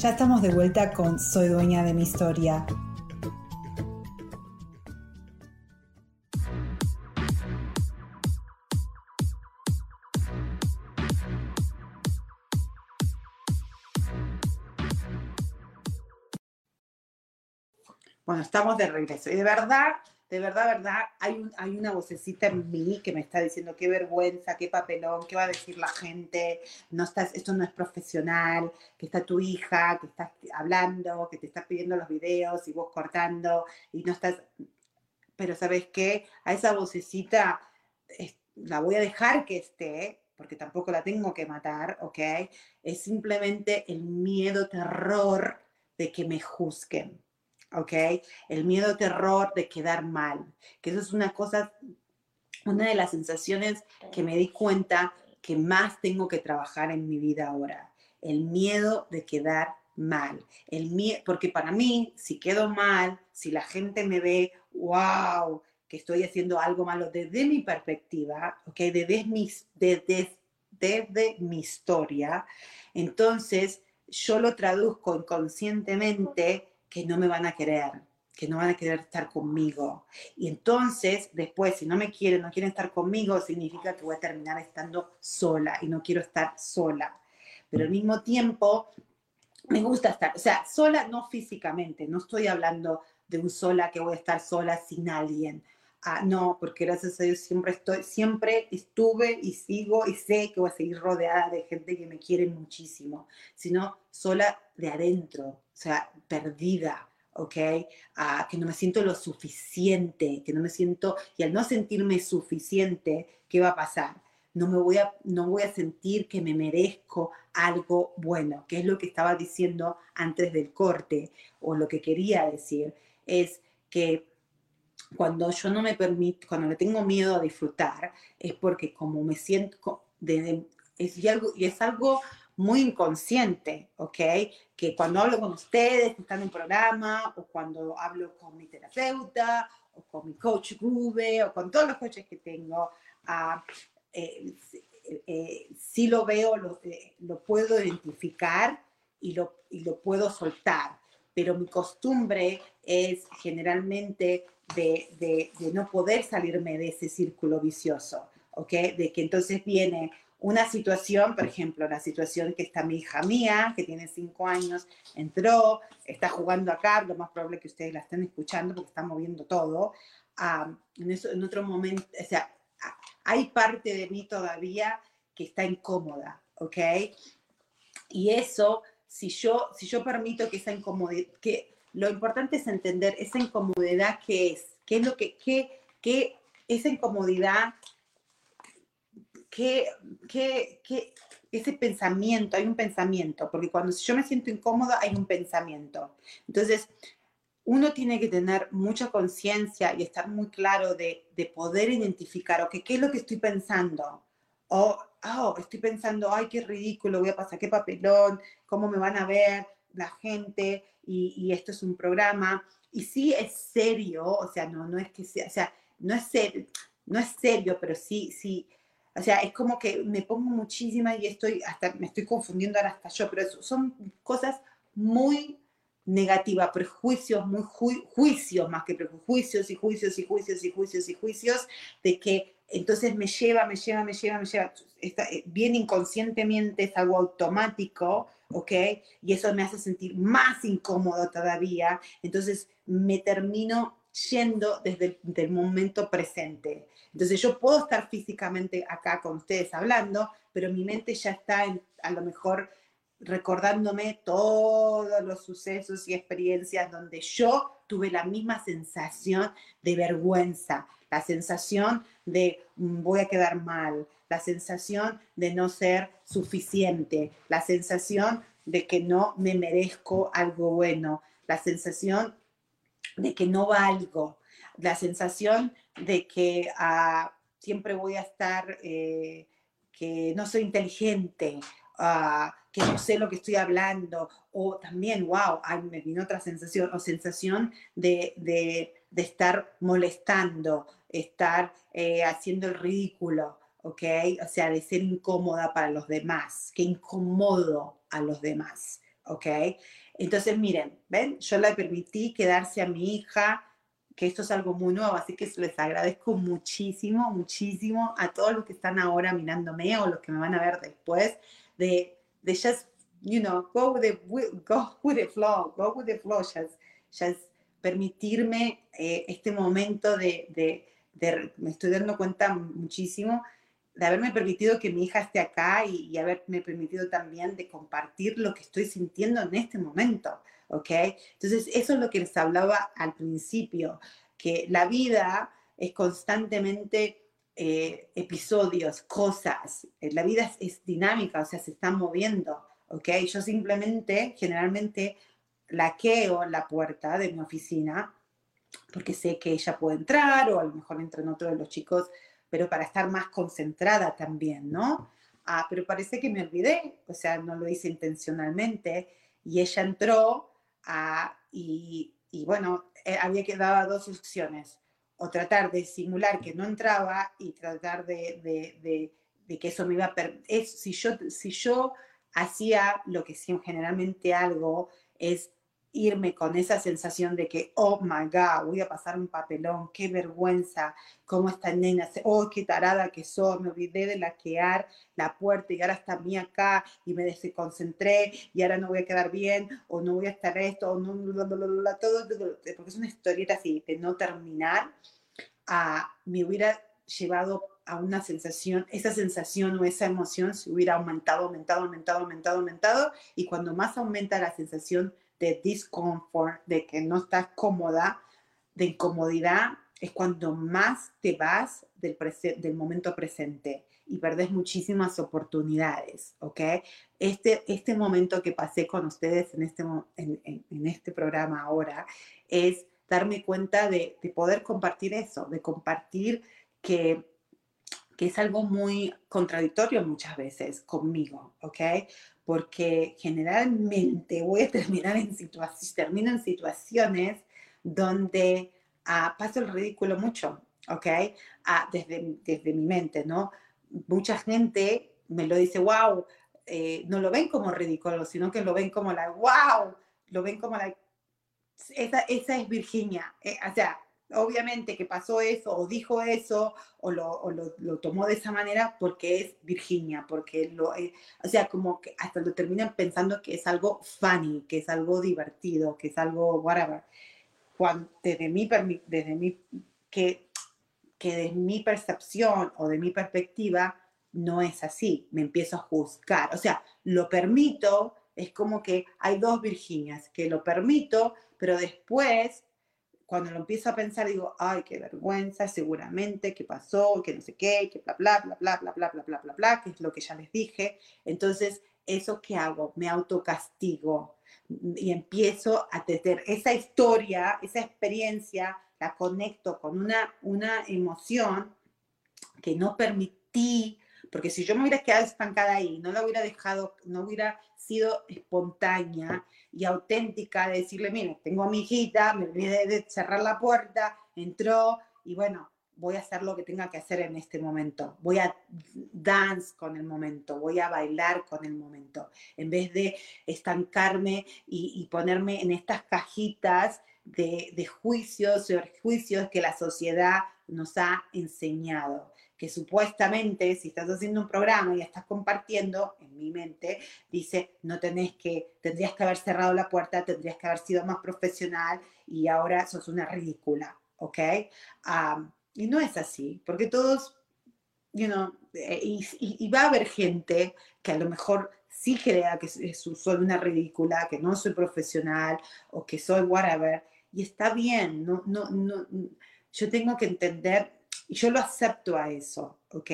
Ya estamos de vuelta con Soy dueña de mi historia. Bueno, estamos de regreso. Y de verdad, de verdad, verdad, hay, hay una vocecita en mí que me está diciendo qué vergüenza, qué papelón, qué va a decir la gente, no estás, esto no es profesional, que está tu hija, que estás hablando, que te estás pidiendo los videos y vos cortando y no estás... Pero sabes qué, a esa vocecita la voy a dejar que esté, porque tampoco la tengo que matar, ¿ok? Es simplemente el miedo, terror de que me juzguen ¿ok? El miedo, terror de quedar mal, que eso es una cosa, una de las sensaciones que me di cuenta que más tengo que trabajar en mi vida ahora, el miedo de quedar mal, el miedo, porque para mí, si quedo mal, si la gente me ve, wow, que estoy haciendo algo malo desde mi perspectiva, ¿ok? Desde mi, desde, desde mi historia, entonces yo lo traduzco inconscientemente que no me van a querer, que no van a querer estar conmigo. Y entonces, después, si no me quieren, no quieren estar conmigo, significa que voy a terminar estando sola y no quiero estar sola. Pero al mismo tiempo, me gusta estar, o sea, sola no físicamente, no estoy hablando de un sola que voy a estar sola sin alguien. Ah, no, porque gracias a Dios siempre estoy, siempre estuve y sigo y sé que voy a seguir rodeada de gente que me quiere muchísimo, sino sola de adentro, o sea, perdida, ¿ok? Ah, que no me siento lo suficiente, que no me siento, y al no sentirme suficiente, ¿qué va a pasar? No me voy a, no voy a sentir que me merezco algo bueno, que es lo que estaba diciendo antes del corte, o lo que quería decir, es que cuando yo no me permito, cuando le tengo miedo a disfrutar, es porque como me siento, es, y, algo, y es algo muy inconsciente, ¿ok? Que cuando hablo con ustedes, que están en programa, o cuando hablo con mi terapeuta, o con mi coach Gube, o con todos los coaches que tengo, uh, eh, eh, sí lo veo, lo, eh, lo puedo identificar y lo, y lo puedo soltar, pero mi costumbre es generalmente de, no poder salirme de ese círculo vicioso, ¿ok? De que entonces viene una situación, por ejemplo, la situación que está mi hija mía, que tiene cinco años, entró, está jugando acá, lo más probable que ustedes la estén escuchando porque está moviendo todo. En, en otro momento, o sea, hay parte de mí todavía que está incómoda, ¿ok? Y eso, si yo, si yo permito que esa incomodidad, que lo importante es entender esa incomodidad que es, qué es lo que, qué, qué, esa incomodidad, qué, qué, qué, ese pensamiento, hay un pensamiento, porque cuando yo me siento incómoda hay un pensamiento. Entonces, uno tiene que tener mucha conciencia y estar muy claro de, de poder identificar, ok, ¿qué es lo que estoy pensando? O, oh, estoy pensando, ay, qué ridículo, voy a pasar, qué papelón, cómo me van a ver la gente, y, esto es un programa, y sí es serio, o sea, no, no es que sea, o sea, no es, serio, no es serio, pero sí, sí, o sea, es como que me pongo muchísima y estoy, hasta me estoy confundiendo ahora hasta yo, pero son cosas muy negativas, prejuicios, muy juicios más que prejuicios y juicios y juicios y juicios y juicios de que entonces me lleva, me lleva, me lleva, me lleva, está, eh, bien inconscientemente es algo automático, ¿ok? Y eso me hace sentir más incómodo todavía, entonces me termino yendo desde el momento presente. Entonces yo puedo estar físicamente acá con ustedes hablando, pero mi mente ya está a lo mejor recordándome todos los sucesos y experiencias donde yo tuve la misma sensación de vergüenza, la sensación de mm, voy a quedar mal, la sensación de no ser suficiente, la sensación de que no me merezco algo bueno, la sensación de que no valgo, la sensación de que ah, siempre voy a estar, eh, que no soy inteligente, ah, que no sé lo que estoy hablando, o también, wow, me vino otra sensación, o sensación de, de, de estar molestando, estar eh, haciendo el ridículo, ¿ok? O sea, de ser incómoda para los demás, que incomodo a los demás, ¿ok? Entonces, miren, ¿ven? Yo le permití quedarse a mi hija, que esto es algo muy nuevo, así que les agradezco muchísimo, muchísimo a todos los que están ahora mirándome o los que me van a ver después, de, de just, you know, go with the, go with the flow, go with the flow, just, just permitirme eh, este momento de, de, de, me estoy dando cuenta muchísimo de haberme permitido que mi hija esté acá y, y, haberme permitido también de compartir lo que estoy sintiendo en este momento, ¿ok? Entonces, eso es lo que les hablaba al principio, que la vida es constantemente eh, episodios, cosas, eh, la vida es, dinámica, o sea, se está moviendo, ¿ok? Yo simplemente, generalmente, laqueo la puerta de mi oficina porque sé que ella puede entrar o a lo mejor entran otros de los chicos pero para estar más concentrada también, ¿no? Ah, pero parece que me olvidé, o sea, no lo hice intencionalmente, y ella entró ah, y, y, bueno, eh, había que dar dos opciones, o tratar de simular que no entraba y tratar de, de, de, de que eso me iba a... Es, si, yo, si yo hacía lo que generalmente algo, es irme con esa sensación de que, oh my God, voy a pasar un papelón, qué vergüenza, cómo esta nena, oh, qué tarada que soy, me olvidé de laquear la puerta y ahora está mí acá y me desconcentré y ahora no voy a quedar bien o no voy a estar esto, o no, bla, bla, bla, todo, porque es una historieta así de no terminar, a, me hubiera llevado a una sensación, esa sensación o esa emoción se hubiera aumentado, aumentado, aumentado, aumentado, aumentado, y cuando más aumenta la sensación de discomfort, de que no estás cómoda, de incomodidad, es cuando más te vas del, del momento presente y perdés muchísimas oportunidades, ¿ok? Este, este momento que pasé con ustedes en este, en, en, en este programa ahora es darme cuenta de, de, poder compartir eso, de compartir que, que es algo muy contradictorio muchas veces conmigo, ¿ok? Porque generalmente voy a terminar en situaciones, termino en situaciones donde ah, paso el ridículo mucho, ¿ok? Ah, desde, desde mi mente, ¿no? Mucha gente me lo dice, wow, eh, no lo ven como ridículo, sino que lo ven como la, wow, lo ven como la, esa, esa es Virginia, eh, o sea, obviamente que pasó eso o dijo eso o lo, lo, tomó de esa manera porque es Virginia, porque lo, eh, o sea, como que hasta lo terminan pensando que es algo funny, que es algo divertido, que es algo whatever. Cuando, desde mi, desde mi, que, que de mi percepción o de mi perspectiva no es así, me empiezo a juzgar, o sea, lo permito, es como que hay dos Virginias, que lo permito, pero después cuando lo empiezo a pensar, digo, ay, qué vergüenza, seguramente, qué pasó, que no sé qué, que bla, bla, bla, bla, bla, bla, bla, bla, bla, bla, que es lo que ya les dije. Entonces, ¿eso qué hago? Me autocastigo y empiezo a tener esa historia, esa experiencia, la conecto con una, una emoción que no permití, porque si yo me hubiera quedado estancada ahí, no la hubiera dejado, no hubiera sido espontánea y auténtica de decirle, mire, tengo a mi hijita, me olvidé de cerrar la puerta, entró y bueno, voy a hacer lo que tenga que hacer en este momento, voy a dance con el momento, voy a bailar con el momento, en vez de estancarme y, y ponerme en estas cajitas de, de juicios, juicios que la sociedad nos ha enseñado que supuestamente si estás haciendo un programa y estás compartiendo, en mi mente, dice, no tenés que, tendrías que haber cerrado la puerta, tendrías que haber sido más profesional y ahora sos una ridícula, ¿ok? Y no es así, porque todos, you eh, y, y, y, va a haber gente que a lo mejor sí crea que soy una ridícula, que no soy profesional o que soy whatever, y está bien, no, no, no, yo tengo que entender y yo lo acepto a eso, ¿ok?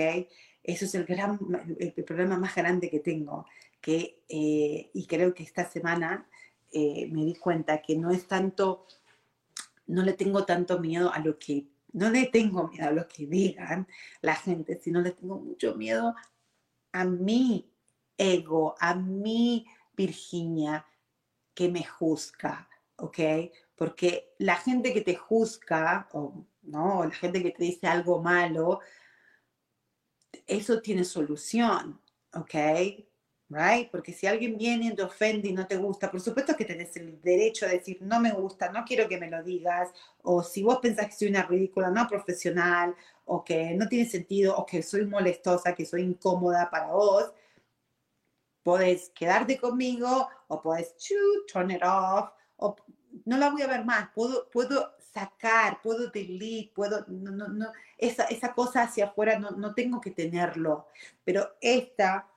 Eso es el, gran, el, problema más grande que tengo. Que, eh, y creo que esta semana eh, me di cuenta que no es tanto, no le tengo tanto miedo a lo que, no le tengo miedo a lo que digan la gente, sino le tengo mucho miedo a mi ego, a mi Virginia que me juzga, ¿ok? Porque la gente que te juzga, o ¿no? La gente que te dice algo malo, eso tiene solución, ¿ok? right? Porque si alguien viene y te ofende y no te gusta, por supuesto que tenés el derecho a decir, no me gusta, no quiero que me lo digas, o si vos pensás que soy una ridícula, no profesional, o que no tiene sentido, o que soy molestosa, que soy incómoda para vos, podés quedarte conmigo, o podés turn it off, o no la voy a ver más, puedo, puedo sacar, puedo delete, puedo, no, no, no, esa, esa cosa hacia afuera no, no tengo que tenerlo, pero esta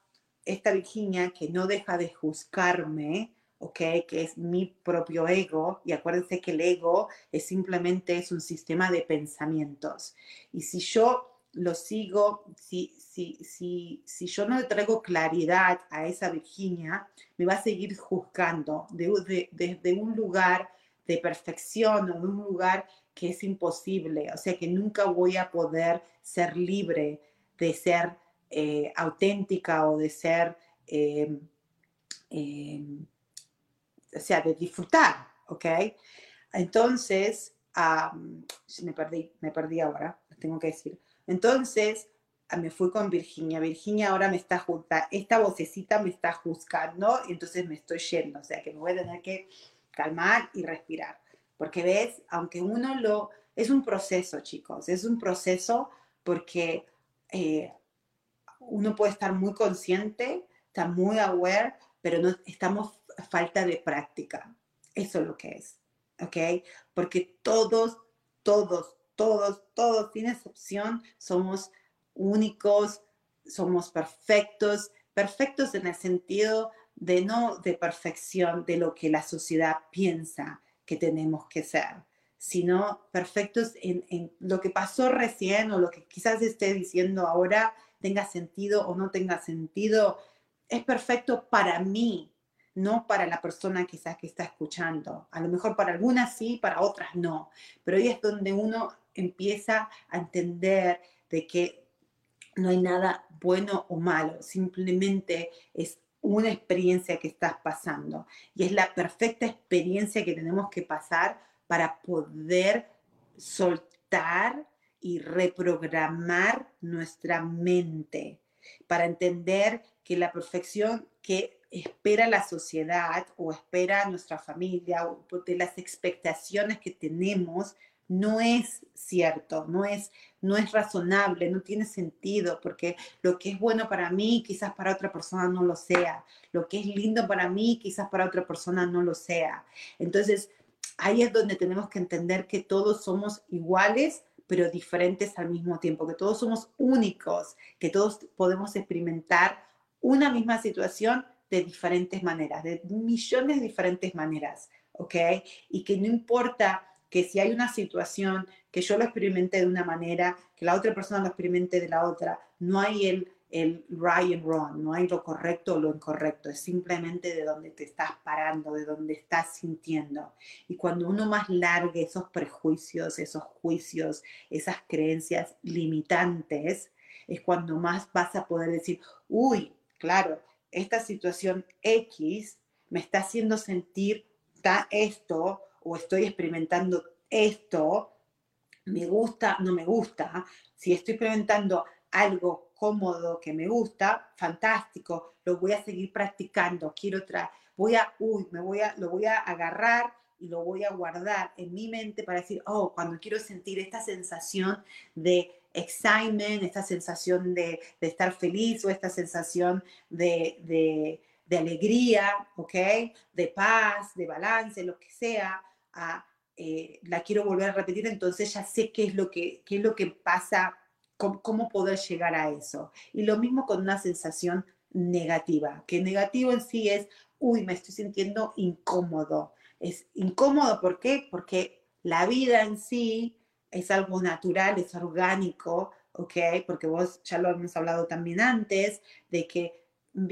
esta Virginia que no deja de juzgarme, ¿ok? Que es mi propio ego, y acuérdense que el ego es simplemente es un sistema de pensamientos. Y si yo lo sigo, si, si, si, si yo no le traigo claridad a esa Virginia, me va a seguir juzgando desde de, de, un lugar de perfección de un lugar que es imposible, o sea que nunca voy a poder ser libre de ser eh, auténtica o de ser, eh, eh, o sea, de disfrutar, ¿ok? Entonces, me perdí, me perdí ahora, tengo que decir. Entonces, ah, me fui con Virginia. Virginia ahora me está juzgando, esta vocecita me está juzgando entonces me estoy yendo, o sea que me voy a tener que calmar y respirar. Porque ves, aunque uno lo... Es un proceso, chicos, es un proceso porque eh, uno puede estar muy consciente, está muy aware, pero no estamos a falta de práctica. Eso es lo que es, ¿ok? Porque todos, todos, todos, todos, sin excepción, somos únicos, somos perfectos, perfectos en el sentido de no de perfección de lo que la sociedad piensa que tenemos que ser, sino perfectos en, lo que pasó recién o lo que quizás esté diciendo ahora tenga sentido o no tenga sentido, es perfecto para mí, no para la persona quizás que está escuchando. A lo mejor para algunas sí, para otras no. Pero ahí es donde uno empieza a entender de que no hay nada bueno o malo, simplemente es una experiencia que estás pasando. Y es la perfecta experiencia que tenemos que pasar para poder soltar y reprogramar nuestra mente para entender que la perfección que espera la sociedad o espera nuestra familia o de las expectaciones que tenemos no es cierto, no es, no es razonable, no tiene sentido, porque lo que es bueno para mí quizás para otra persona no lo sea, lo que es lindo para mí quizás para otra persona no lo sea. Entonces, ahí es donde tenemos que entender que todos somos iguales pero diferentes al mismo tiempo, que todos somos únicos, que todos podemos experimentar una misma situación de diferentes maneras, de millones de diferentes maneras, ¿ok? Y que no importa que si hay una situación que yo lo experimente de una manera, que la otra persona lo experimente de la otra, no hay el el right and wrong, no hay lo correcto o lo incorrecto, es simplemente de donde te estás parando, de donde estás sintiendo. Y cuando uno más largue esos prejuicios, esos juicios, esas creencias limitantes, es cuando más vas a poder decir, uy, claro, esta situación X me está haciendo sentir esto o estoy experimentando esto, me gusta, no me gusta. Si estoy experimentando algo cómodo que me gusta, fantástico, lo voy a seguir practicando, quiero otra, voy a, uy, me voy a, lo voy a agarrar y lo voy a guardar en mi mente para decir, oh, cuando quiero sentir esta sensación de excitement, esta sensación de, de estar feliz o esta sensación de, de, de, alegría, ¿ok? De paz, de balance, lo que sea, a, eh, la quiero volver a repetir, entonces ya sé qué es lo que, qué es lo que pasa cómo, poder llegar a eso. Y lo mismo con una sensación negativa, que negativo en sí es, uy, me estoy sintiendo incómodo. Es incómodo, ¿por qué? Porque la vida en sí es algo natural, es orgánico, ¿ok? Porque vos ya lo hemos hablado también antes, de que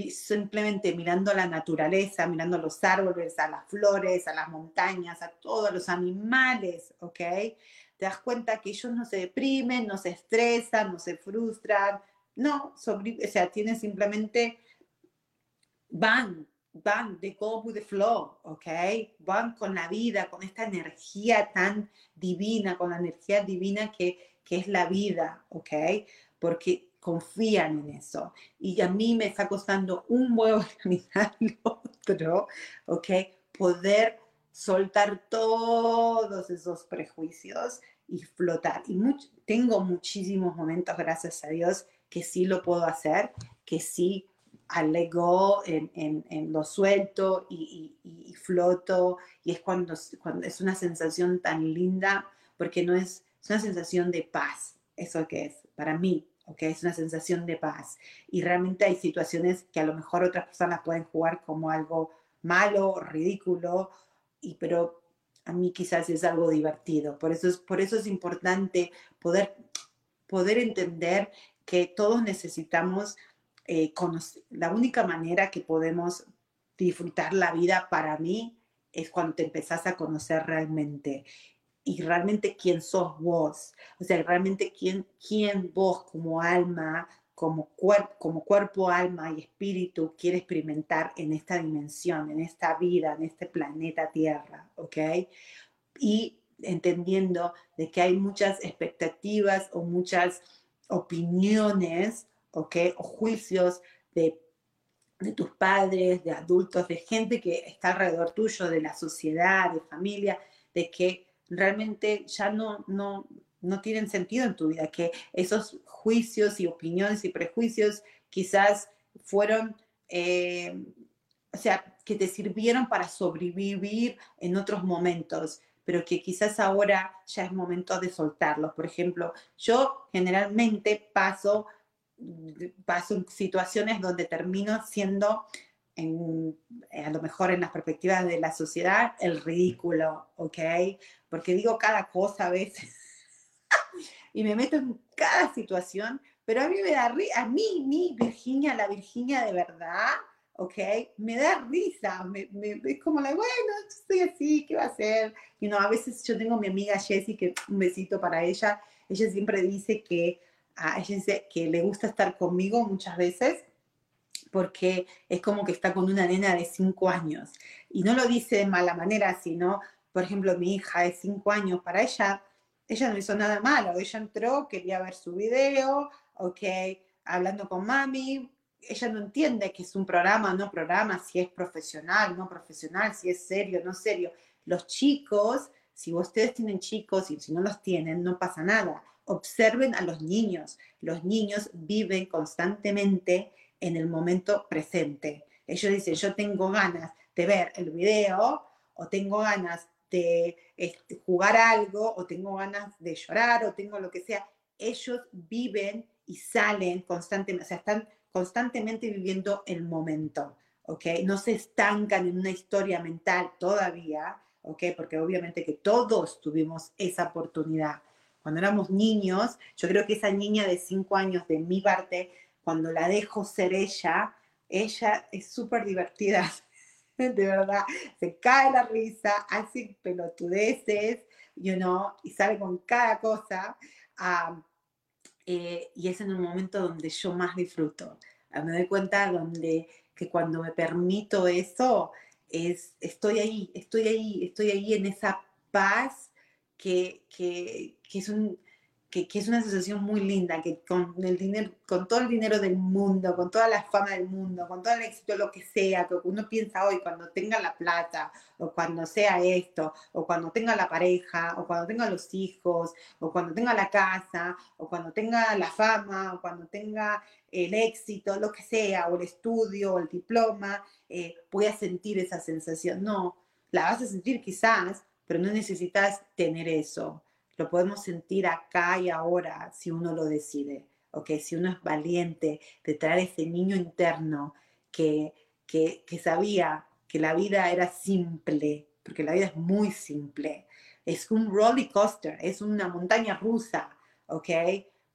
simplemente mirando la naturaleza, mirando los árboles, a las flores, a las montañas, a todos los animales, ¿ok? te das cuenta que ellos no se deprimen, no se estresan, no se frustran, no, sobre, o sea, tienen simplemente, van, van, they go with the flow, ¿ok? Van con la vida, con esta energía tan divina, con la energía divina que, que es la vida, ¿ok? Porque confían en eso. Y a mí me está costando un huevo organizar el otro, ¿ok? Poder soltar todos esos prejuicios y flotar. Y tengo muchísimos momentos, gracias a Dios, que sí lo puedo hacer, que sí alegó en, en, lo suelto y, y, floto. Y es cuando, cuando es una sensación tan linda, porque no es, es una sensación de paz, eso que es, para mí, ¿ok? Es una sensación de paz. Y realmente hay situaciones que a lo mejor otras personas pueden jugar como algo malo, ridículo, y, pero a mí quizás es algo divertido. Por eso es, por eso es importante poder, poder entender que todos necesitamos eh, conocer. La única manera que podemos disfrutar la vida para mí es cuando te empezás a conocer realmente y realmente quién sos vos, o sea, realmente quién, quién vos como alma, como, cuerpo, como cuerpo, alma y espíritu quiere experimentar en esta dimensión, en esta vida, en este planeta Tierra, ¿ok? Y entendiendo de que hay muchas expectativas o muchas opiniones, ¿ok? O juicios de, de tus padres, de adultos, de gente que está alrededor tuyo, de la sociedad, de familia, de que realmente ya no, no, no tienen sentido en tu vida, que esos juicios y opiniones y prejuicios quizás fueron, eh, o sea, que te sirvieron para sobrevivir en otros momentos, pero que quizás ahora ya es momento de soltarlos. Por ejemplo, yo generalmente paso, paso situaciones donde termino siendo a lo mejor en las perspectivas de la sociedad, el ridículo, ¿ok? Porque digo cada cosa a veces y me meto en cada situación, pero a mí me da risa, a mí, mi Virginia, la Virginia de verdad, ¿ok? Me da risa, me, me, es como la, bueno, estoy así, ¿qué va a hacer? Y no, a veces yo tengo a mi amiga Jessie, que un besito para ella, ella siempre dice que, a ella dice que le gusta estar conmigo muchas veces, porque es como que está con una nena de cinco años. Y no lo dice de mala manera, sino, por ejemplo, mi hija de cinco años, para ella, ella no hizo nada malo. Ella entró, quería ver su video, ok, hablando con mami. Ella no entiende que es un programa, no programa, si es profesional, no profesional, si es serio, no serio. Los chicos, si ustedes tienen chicos y si no los tienen, no pasa nada. Observen a los niños. Los niños viven constantemente en el momento presente. Ellos dicen, yo tengo ganas de ver el video o tengo ganas de este, jugar algo o tengo ganas de llorar o tengo lo que sea. Ellos viven y salen constantemente, o sea, están constantemente viviendo el momento, ¿ok? No se estancan en una historia mental todavía, ¿ok? Porque obviamente que todos tuvimos esa oportunidad. Cuando éramos niños, yo creo que esa niña de cinco años de mi parte cuando la dejo ser ella, ella es súper divertida, de verdad, se cae la risa, hace pelotudeces, you know, y sale con cada cosa. Eh, y es en un momento donde yo más disfruto. Ah, me doy cuenta donde, que cuando me permito eso, es, estoy ahí, estoy ahí, estoy ahí en esa paz que, que, que es un, que, es una sensación muy linda, que con el dinero, con todo el dinero del mundo, con toda la fama del mundo, con todo el éxito, lo que sea, que uno piensa hoy, cuando tenga la plata, o cuando sea esto, o cuando tenga la pareja, o cuando tenga los hijos, o cuando tenga la casa, o cuando tenga la fama, o cuando tenga el éxito, lo que sea, o el estudio, o el diploma, eh, voy a sentir esa sensación. No, la vas a sentir quizás, pero no necesitas tener eso lo podemos sentir acá y ahora si uno lo decide, ¿ok? Si uno es valiente de traer ese niño interno que, que, sabía que la vida era simple, porque la vida es muy simple. Es un roller coaster, es una montaña rusa, ¿ok?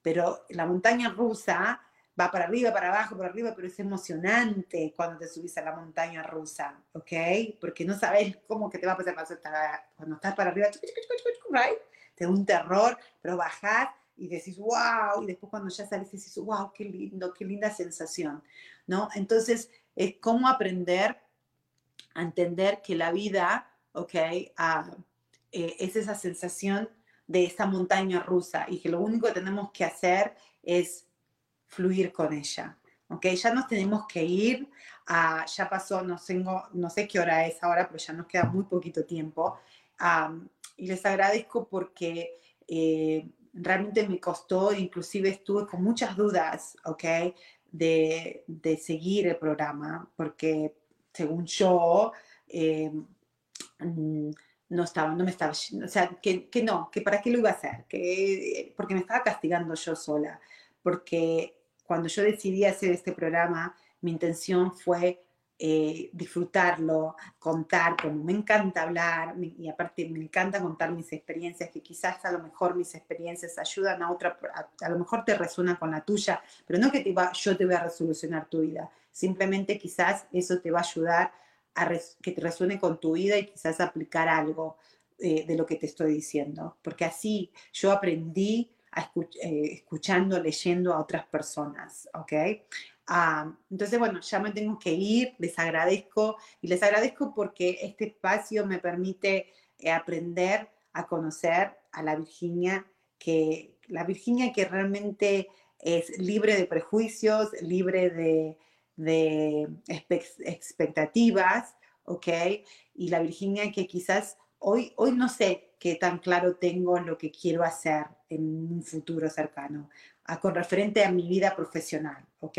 Pero la montaña rusa va para arriba, para abajo, para arriba, pero es emocionante cuando te subís a la montaña rusa, ¿ok? Porque no sabes cómo que te va a pasar cuando estás para arriba, right? Te un terror, pero bajar y decís, wow, y después cuando ya sales decís, wow, qué lindo, qué linda sensación, ¿no? Entonces, es cómo aprender a entender que la vida, ¿ok? Ah, eh, es esa sensación de esa montaña rusa y que lo único que tenemos que hacer es fluir con ella. ¿ok? Ya nos tenemos que ir, ya pasó, no, tengo, no sé qué hora es ahora, pero ya nos queda muy poquito tiempo. Y les agradezco porque eh, realmente me costó, inclusive estuve con muchas dudas, ¿ok? De, de seguir el programa, porque según yo, eh, mm, no estaba, no me estaba, o sea, que, que, no, que para qué lo iba a hacer, que, porque me estaba castigando yo sola, porque cuando yo decidí hacer este programa, mi intención fue eh, disfrutarlo, contar, como me encanta hablar y aparte me encanta contar mis experiencias, que quizás a lo mejor mis experiencias ayudan a otra, a, lo mejor te resuena con la tuya, pero no que te va, yo te voy a resolucionar tu vida, simplemente quizás eso te va a ayudar a que te resuene con tu vida y quizás aplicar algo eh, de lo que te estoy diciendo, porque así yo aprendí eh, escuchando, leyendo a otras personas, ¿ok? Ah, entonces, bueno, ya me tengo que ir, les agradezco y les agradezco porque este espacio me permite eh, aprender a conocer a la Virginia, que la Virginia que realmente es libre de prejuicios, libre de, de expectativas, ¿ok? Y la Virginia que quizás hoy, hoy no sé qué tan claro tengo lo que quiero hacer en un futuro cercano, a, con referente a mi vida profesional, ¿ok?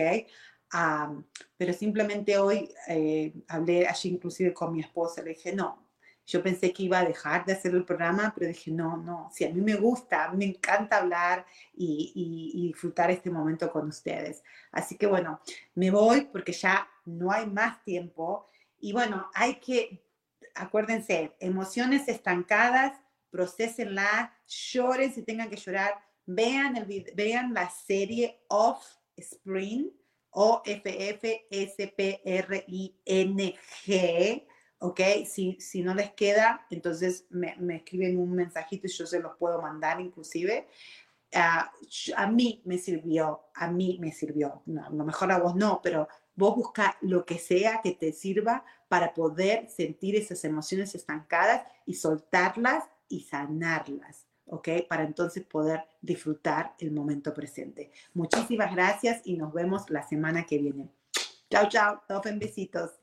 pero simplemente hoy eh, hablé allí inclusive con mi esposa, le dije, no, yo pensé que iba a dejar de hacer el programa, pero dije, no, no, si a mí me gusta, me encanta hablar y, y, disfrutar este momento con ustedes. Así que bueno, me voy porque ya no hay más tiempo y bueno, hay que acuérdense, emociones estancadas, procesenla, lloren si tengan que llorar, vean, el, vean la serie Offspring, O-F-F-S-P-R-I-N-G, ¿ok? Si, si no les queda, entonces me, me, escriben un mensajito y yo se los puedo mandar inclusive. Ah, a mí me sirvió, a mí me sirvió, no, a lo mejor a vos no, pero vos busca lo que sea que te sirva para poder sentir esas emociones estancadas y soltarlas y sanarlas, ¿ok? Para entonces poder disfrutar el momento presente. Muchísimas gracias y nos vemos la semana que viene. Chao, chao. En